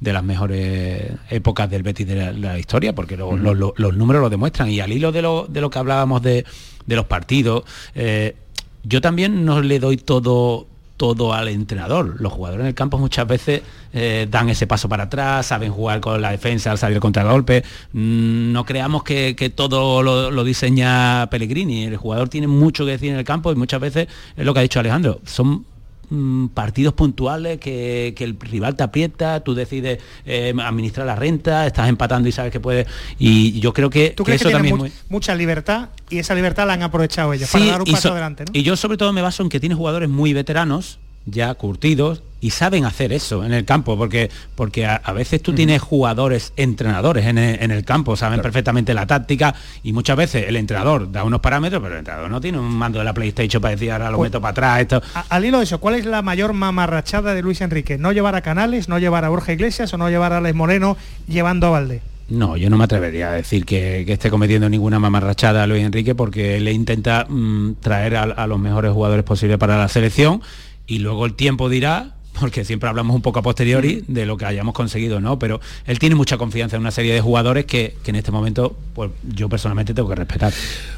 de las mejores épocas del Betis de la, la historia, porque lo- lo- lo- los números lo demuestran. Y al hilo de lo, de lo que hablábamos de, de los partidos, eh, yo también no le doy todo todo al entrenador. Los jugadores en el campo muchas veces eh, dan ese paso para atrás, saben jugar con la defensa al salir contra golpe. Mm, no creamos que, que todo lo, lo diseña Pellegrini. El jugador tiene mucho que decir en el campo y muchas veces es lo que ha dicho Alejandro. Son mm, partidos puntuales que, que, el rival te aprieta, tú decides eh, administrar la renta, estás empatando y sabes que puedes. Y yo creo que, ¿Tú crees que, eso también muy... mucha libertad y esa libertad la han aprovechado ellos para dar un paso adelante. ¿no? Y yo sobre todo me baso en que tiene jugadores muy veteranos ya curtidos y saben hacer eso en el campo, porque, porque a, veces tú tienes jugadores, entrenadores en el, campo, saben perfectamente la táctica y muchas veces el entrenador da unos parámetros, pero el entrenador no tiene un mando de la PlayStation para decir ahora lo pues, meto para atrás. Esto. al hilo de eso, ¿cuál es la mayor mamarrachada de Luis Enrique? ¿No llevar a Canales, no llevar a Borja Iglesias o no llevar a Alex Moreno llevando a Valde? No, yo no me atrevería a decir que, esté cometiendo ninguna mamarrachada a Luis Enrique porque le intenta mm, traer a los mejores jugadores posibles para la selección y luego el tiempo dirá porque siempre hablamos un poco a posteriori de lo que hayamos conseguido, ¿no? Pero él tiene mucha confianza en una serie de jugadores que, en este momento, pues yo personalmente tengo que respetar.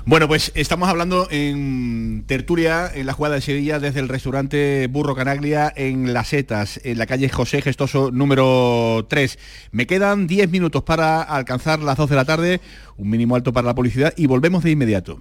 Bueno, pues estamos hablando en tertulia, en la jugada de Sevilla, desde el restaurante Burro Canaglia en Las Setas, en la calle José Gestoso número 3. Me quedan 10 minutos para alcanzar las 2 de la tarde, un mínimo alto para la publicidad y volvemos de inmediato.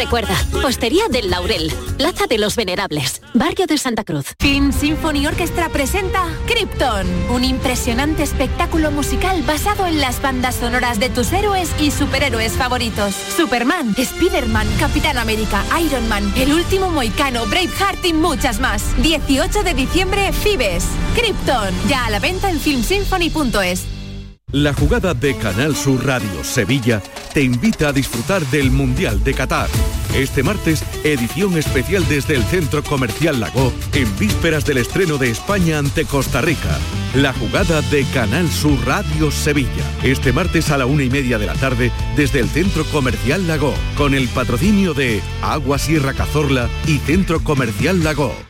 Recuerda, Postería del Laurel, Plaza de los Venerables, Barrio de Santa Cruz. Film Symphony Orchestra presenta Krypton, un impresionante espectáculo musical basado en las bandas sonoras de tus héroes y superhéroes favoritos. Superman, Spider-Man, Capitán América, Iron Man, El Último Moicano, Braveheart y muchas más. 18 de diciembre, Fibes. Krypton, ya a la venta en filmsymphony.es. La jugada de Canal Sur Radio Sevilla te invita a disfrutar del Mundial de Qatar. Este martes, edición especial desde el Centro Comercial Lago, en vísperas del estreno de España ante Costa Rica. La jugada de Canal Sur Radio Sevilla. Este martes a la una y media de la tarde, desde el Centro Comercial Lago, con el patrocinio de Agua Sierra Cazorla y Centro Comercial Lago.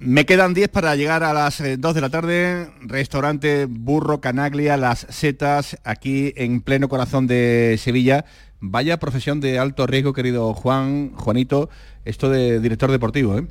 Me quedan 10 para llegar a las 2 eh, de la tarde. Restaurante Burro Canaglia, Las Setas, aquí en pleno corazón de Sevilla. Vaya profesión de alto riesgo, querido Juan, Juanito, esto de director deportivo, ¿eh?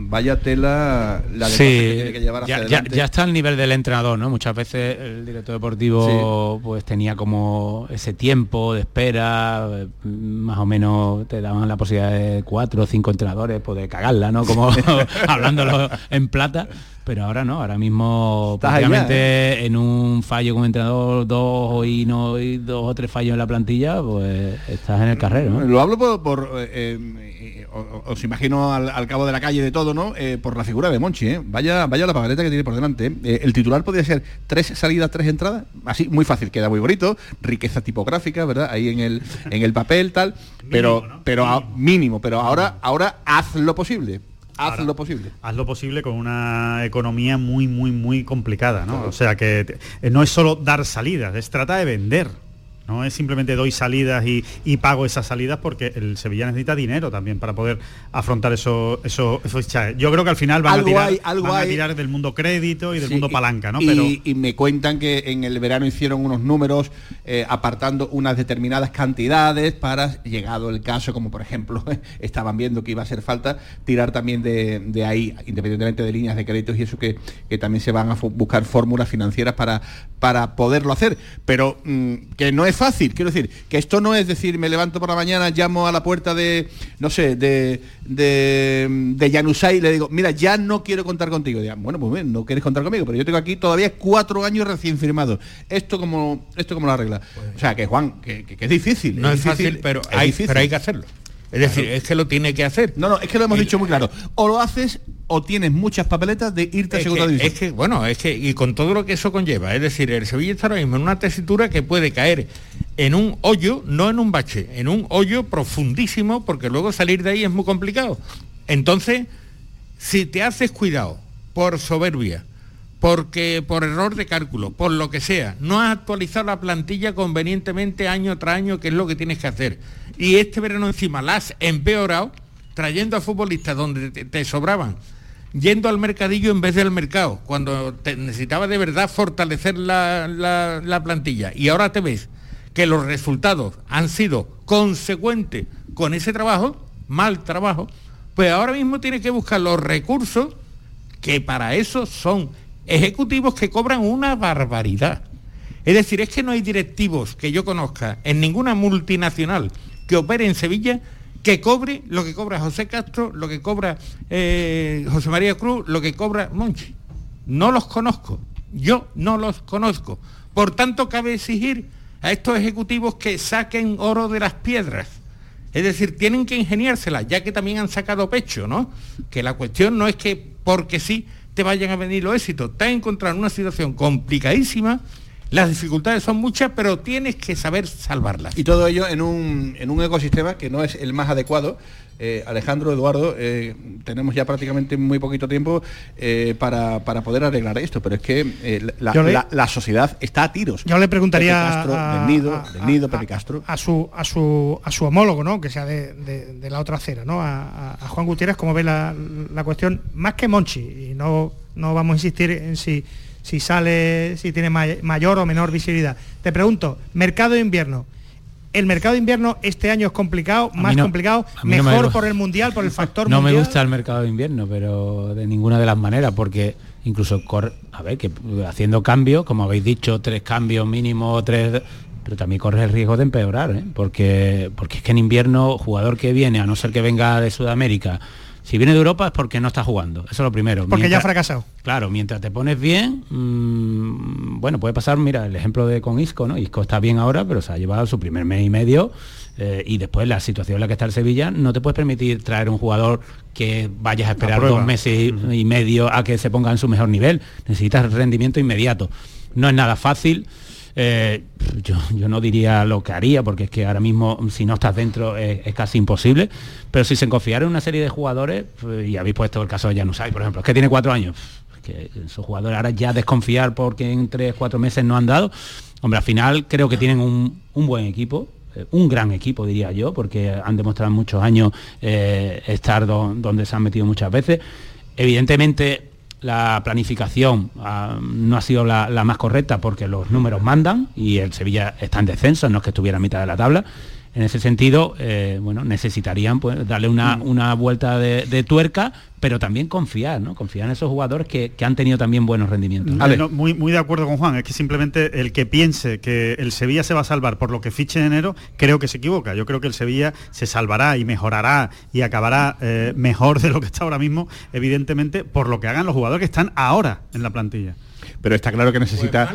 Vaya tela la sí, que tiene que llevar hacia ya, ya, está al nivel del entrenador, ¿no? Muchas veces el director deportivo pues tenía como ese tiempo de espera, más o menos te daban la posibilidad de cuatro o cinco entrenadores, pues de cagarla, ¿no? Como *laughs* hablándolo en plata pero ahora no, ahora mismo prácticamente ¿eh? en un fallo como entrenador, dos y no y dos o tres fallos en la plantilla, pues estás en el carrero. Lo hablo por, eh, eh, os imagino al, cabo de la calle de todo, ¿no? por la figura de Monchi, Vaya, vaya la papeleta que tiene por delante. el titular podría ser tres salidas, tres entradas, así muy fácil, queda muy bonito, riqueza tipográfica, ¿verdad? Ahí en el en el papel tal, *laughs* pero pero mínimo, pero ahora ahora haz lo posible haz lo posible. Haz lo posible con una economía muy, muy, muy complicada, ¿no? O sea que eh, no es solo dar salidas, es trata de vender. No es simplemente doy salidas y, y pago esas salidas porque el Sevilla necesita dinero también para poder afrontar eso, eso, esos fichajes. Yo creo que al final van, a tirar, hay, van a tirar del mundo crédito y del Sí, mundo palanca, ¿no? Y, Pero y me cuentan que en el verano hicieron unos números eh, apartando unas determinadas cantidades para, llegado el caso, como por ejemplo *laughs* estaban viendo que iba a hacer falta, tirar también de, de ahí, independientemente de líneas de créditos y eso que, que también se van a buscar fórmulas financieras para, para poderlo hacer. Pero mm, que no es fácil, quiero decir, que esto no es decir, me levanto por la mañana, llamo a la puerta de, no sé, de, de, de Yanusai y le digo, mira, ya no quiero contar contigo. Digan, bueno, pues bien, no quieres contar conmigo, pero yo tengo aquí todavía cuatro años recién firmados. Esto como, esto como la regla. O sea, que Juan, que, que- que es difícil. No es, difícil, fácil, pero hay, difícil. pero hay que hacerlo. Es decir, es que lo tiene que hacer. No, no, es que lo hemos dicho muy claro. O lo haces o tienes muchas papeletas de irte a segunda que, división. es que, bueno, es que, y con todo lo que eso conlleva, es decir, el Sevilla está ahora mismo en una tesitura que puede caer en un hoyo, no en un bache, en un hoyo profundísimo, porque luego salir de ahí es muy complicado. Entonces, si te haces cuidado por soberbia, porque por error de cálculo, por lo que sea, no has actualizado la plantilla convenientemente año tras año, que es lo que tienes que hacer. Y este verano encima la has empeorado, trayendo a futbolistas donde te, sobraban, yendo al mercadillo en vez del mercado, cuando te necesitaba de verdad fortalecer la- la plantilla. Y ahora te ves que los resultados han sido consecuentes con ese trabajo, mal trabajo, pues ahora mismo tienes que buscar los recursos que para eso son ejecutivos que cobran una barbaridad. Es decir, es que no hay directivos que yo conozca en ninguna multinacional que opere en Sevilla que cobre lo que cobra José Castro, lo que cobra eh, José María Cruz, lo que cobra Monchi. No los conozco. Yo no los conozco. Por tanto, cabe exigir a estos ejecutivos que saquen oro de las piedras. Es decir, tienen que ingeniársela, ya que también han sacado pecho, ¿no? Que la cuestión no es que porque sí te vayan a venir los éxitos. Te has encontrado en una situación complicadísima, las dificultades son muchas, pero tienes que saber salvarlas. Y todo ello en un, en un ecosistema que no es el más adecuado. Eh, Alejandro, Eduardo, eh, tenemos ya prácticamente muy poquito tiempo eh, para, para poder arreglar esto, pero es que la, Yo le- la- la sociedad está a tiros. Yo le preguntaría Castro, a- del Nido, a- del Nido, a- Pepe Castro. a su a su a su homólogo, ¿no? Que sea de, de- de la otra acera, ¿no? A, Juan Gutiérrez, cómo ve la, la cuestión, más que Monchi, y no, no vamos a insistir en si, si sale, si tiene may- mayor o menor visibilidad. Te pregunto, mercado de invierno. El mercado de invierno este año es complicado, más no- complicado, no me mejor por el mundial, por el *laughs* factor No me mundial. gusta el mercado de invierno, pero de ninguna de las maneras, porque incluso, corre- a ver, que haciendo cambios, como habéis dicho, tres cambios mínimo, tres, pero también corre el riesgo de empeorar, ¿eh? porque, porque es que en invierno, jugador que viene, a no ser que venga de Sudamérica, si viene de Europa es porque no está jugando, eso es lo primero. Porque ya ha fracasado. Claro, mientras te pones bien, mm, bueno, puede pasar, mira, el ejemplo de con Isco, ¿no? Isco está bien ahora, pero se ha llevado su primer mes y medio eh, y después la situación en la que está el Sevilla, no te puedes permitir traer un jugador que vayas a esperar dos meses y medio a que se ponga en su mejor nivel. Necesitas rendimiento inmediato. No es nada fácil. Eh, yo, no diría lo que haría, porque es que ahora mismo si no estás dentro es, casi imposible, pero si se confiara en una serie de jugadores, pues, y habéis puesto el caso de Janusay, por ejemplo, es que tiene cuatro años, que esos jugadores ahora ya desconfiar porque en tres, cuatro meses no han dado, hombre, al final creo que tienen un, buen equipo, eh, un gran equipo diría yo, porque han demostrado muchos años eh, estar do- donde se han metido muchas veces. Evidentemente la planificación ah, no ha sido la, la más correcta porque los números mandan y el Sevilla está en descenso, no es que estuviera a mitad de la tabla. En ese sentido, eh, bueno, necesitarían pues, darle una, una vuelta de, de tuerca, pero también confiar, ¿no? Confiar en esos jugadores que, que han tenido también buenos rendimientos. No, muy, muy de acuerdo con Juan, es que simplemente el que piense que el Sevilla se va a salvar por lo que fiche en enero, creo que se equivoca. Yo creo que el Sevilla se salvará y mejorará y acabará eh, mejor de lo que está ahora mismo, evidentemente, por lo que hagan los jugadores que están ahora en la plantilla. Pero está claro que necesita,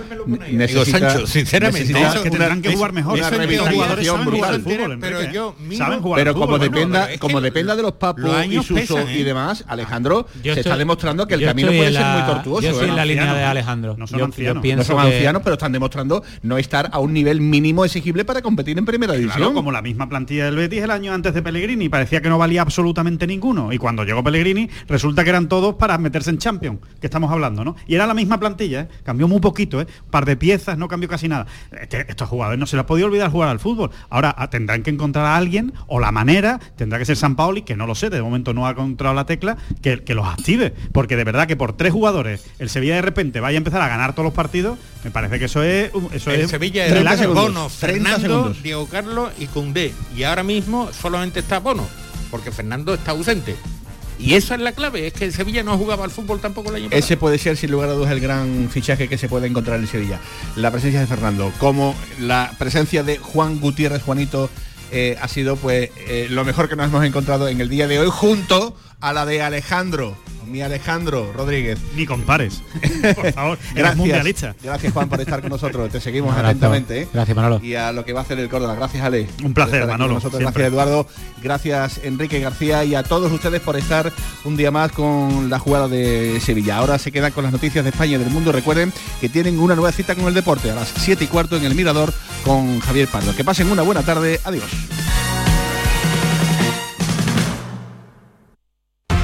Digo, Sancho, sinceramente, necesita eso- que tendrán que jugar mejor. una Eso al brutal. fútbol, pero yo saben jugar Pero fútbol, como bueno, dependa, que de los papos los y Suso pesan, y ¿eh? demás, Alejandro, Yo se está demostrando que el camino puede ser muy tortuoso. Yo ¿eh? en la línea ancianos, de ¿no? Alejandro. No son Yo- yo ancianos. No son que- ancianos, pero están demostrando no estar a un nivel mínimo exigible para competir en primera división. Claro, como la misma plantilla del Betis el año antes de Pellegrini, parecía que no valía absolutamente ninguno. Y cuando llegó Pellegrini, resulta que eran todos para meterse en Champions, que estamos hablando, ¿no? Y era la misma plantilla. Sevilla, ¿eh? cambió muy poquito, ¿eh? un par de piezas, no cambió casi nada. Este- estos jugadores no se les ha podido olvidar jugar al fútbol. Ahora ah, tendrán que encontrar a alguien, o la manera, tendrá que ser San Paoli, que no lo sé, de momento no ha encontrado la tecla, que, que los active. Porque de verdad que por tres jugadores el Sevilla de repente vaya a empezar a ganar todos los partidos, me parece que eso es... un- Eso el es Sevilla milagro. Bono, 30 Fernando, segundos. Diego Carlos y Cundé. Y ahora mismo solamente está Bono, porque Fernando está ausente. Y esa es la clave, es que Sevilla no jugaba al fútbol tampoco el año. Ese puede ser sin lugar a dudas el gran fichaje que se puede encontrar en Sevilla. La presencia de Fernando, como la presencia de Juan Gutiérrez, Juanito, eh, ha sido pues eh, lo mejor que nos hemos encontrado en el día de hoy, junto a la de Alejandro, mi Alejandro Rodríguez. Ni compares, *laughs* por favor, eres Gracias, mundialista. gracias Juan por estar con nosotros. Te seguimos atentamente. ¿eh? Gracias, Manolo. Y a lo que va a hacer el Córdoba. Gracias, Ale. Un placer, Manolo. Gracias, Eduardo. Gracias, Enrique García. Y a todos ustedes por estar un día más con la jugada de Sevilla. Ahora se quedan con las noticias de España y del mundo. Recuerden que tienen una nueva cita con el deporte a las 7 y cuarto en el Mirador con Javier Pardo. Que pasen una buena tarde. Adiós.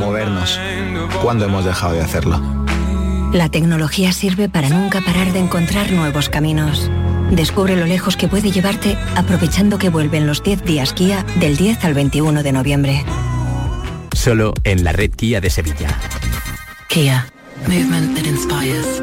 Movernos. ¿Cuándo hemos dejado de hacerlo? La tecnología sirve para nunca parar de encontrar nuevos caminos. Descubre lo lejos que puede llevarte aprovechando que vuelven los 10 días Kia del 10 al 21 de noviembre. Solo en la red Kia de Sevilla. Kia. Movement that inspires.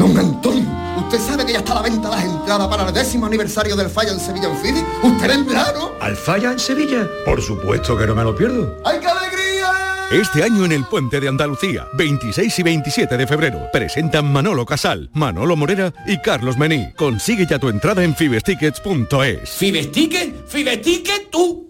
Don Antonio, ¿usted sabe que ya está a la venta las entradas para el décimo aniversario del Falla en Sevilla en Fidi? ¿Usted en verano? ¿Al Falla en Sevilla? Por supuesto que no me lo pierdo. ¡Ay, qué alegría! Este año en el Puente de Andalucía, 26 y 27 de febrero, presentan Manolo Casal, Manolo Morera y Carlos Mení. Consigue ya tu entrada en fibestickets.es. ¿Fibesticket? ¿Fibesticket tú?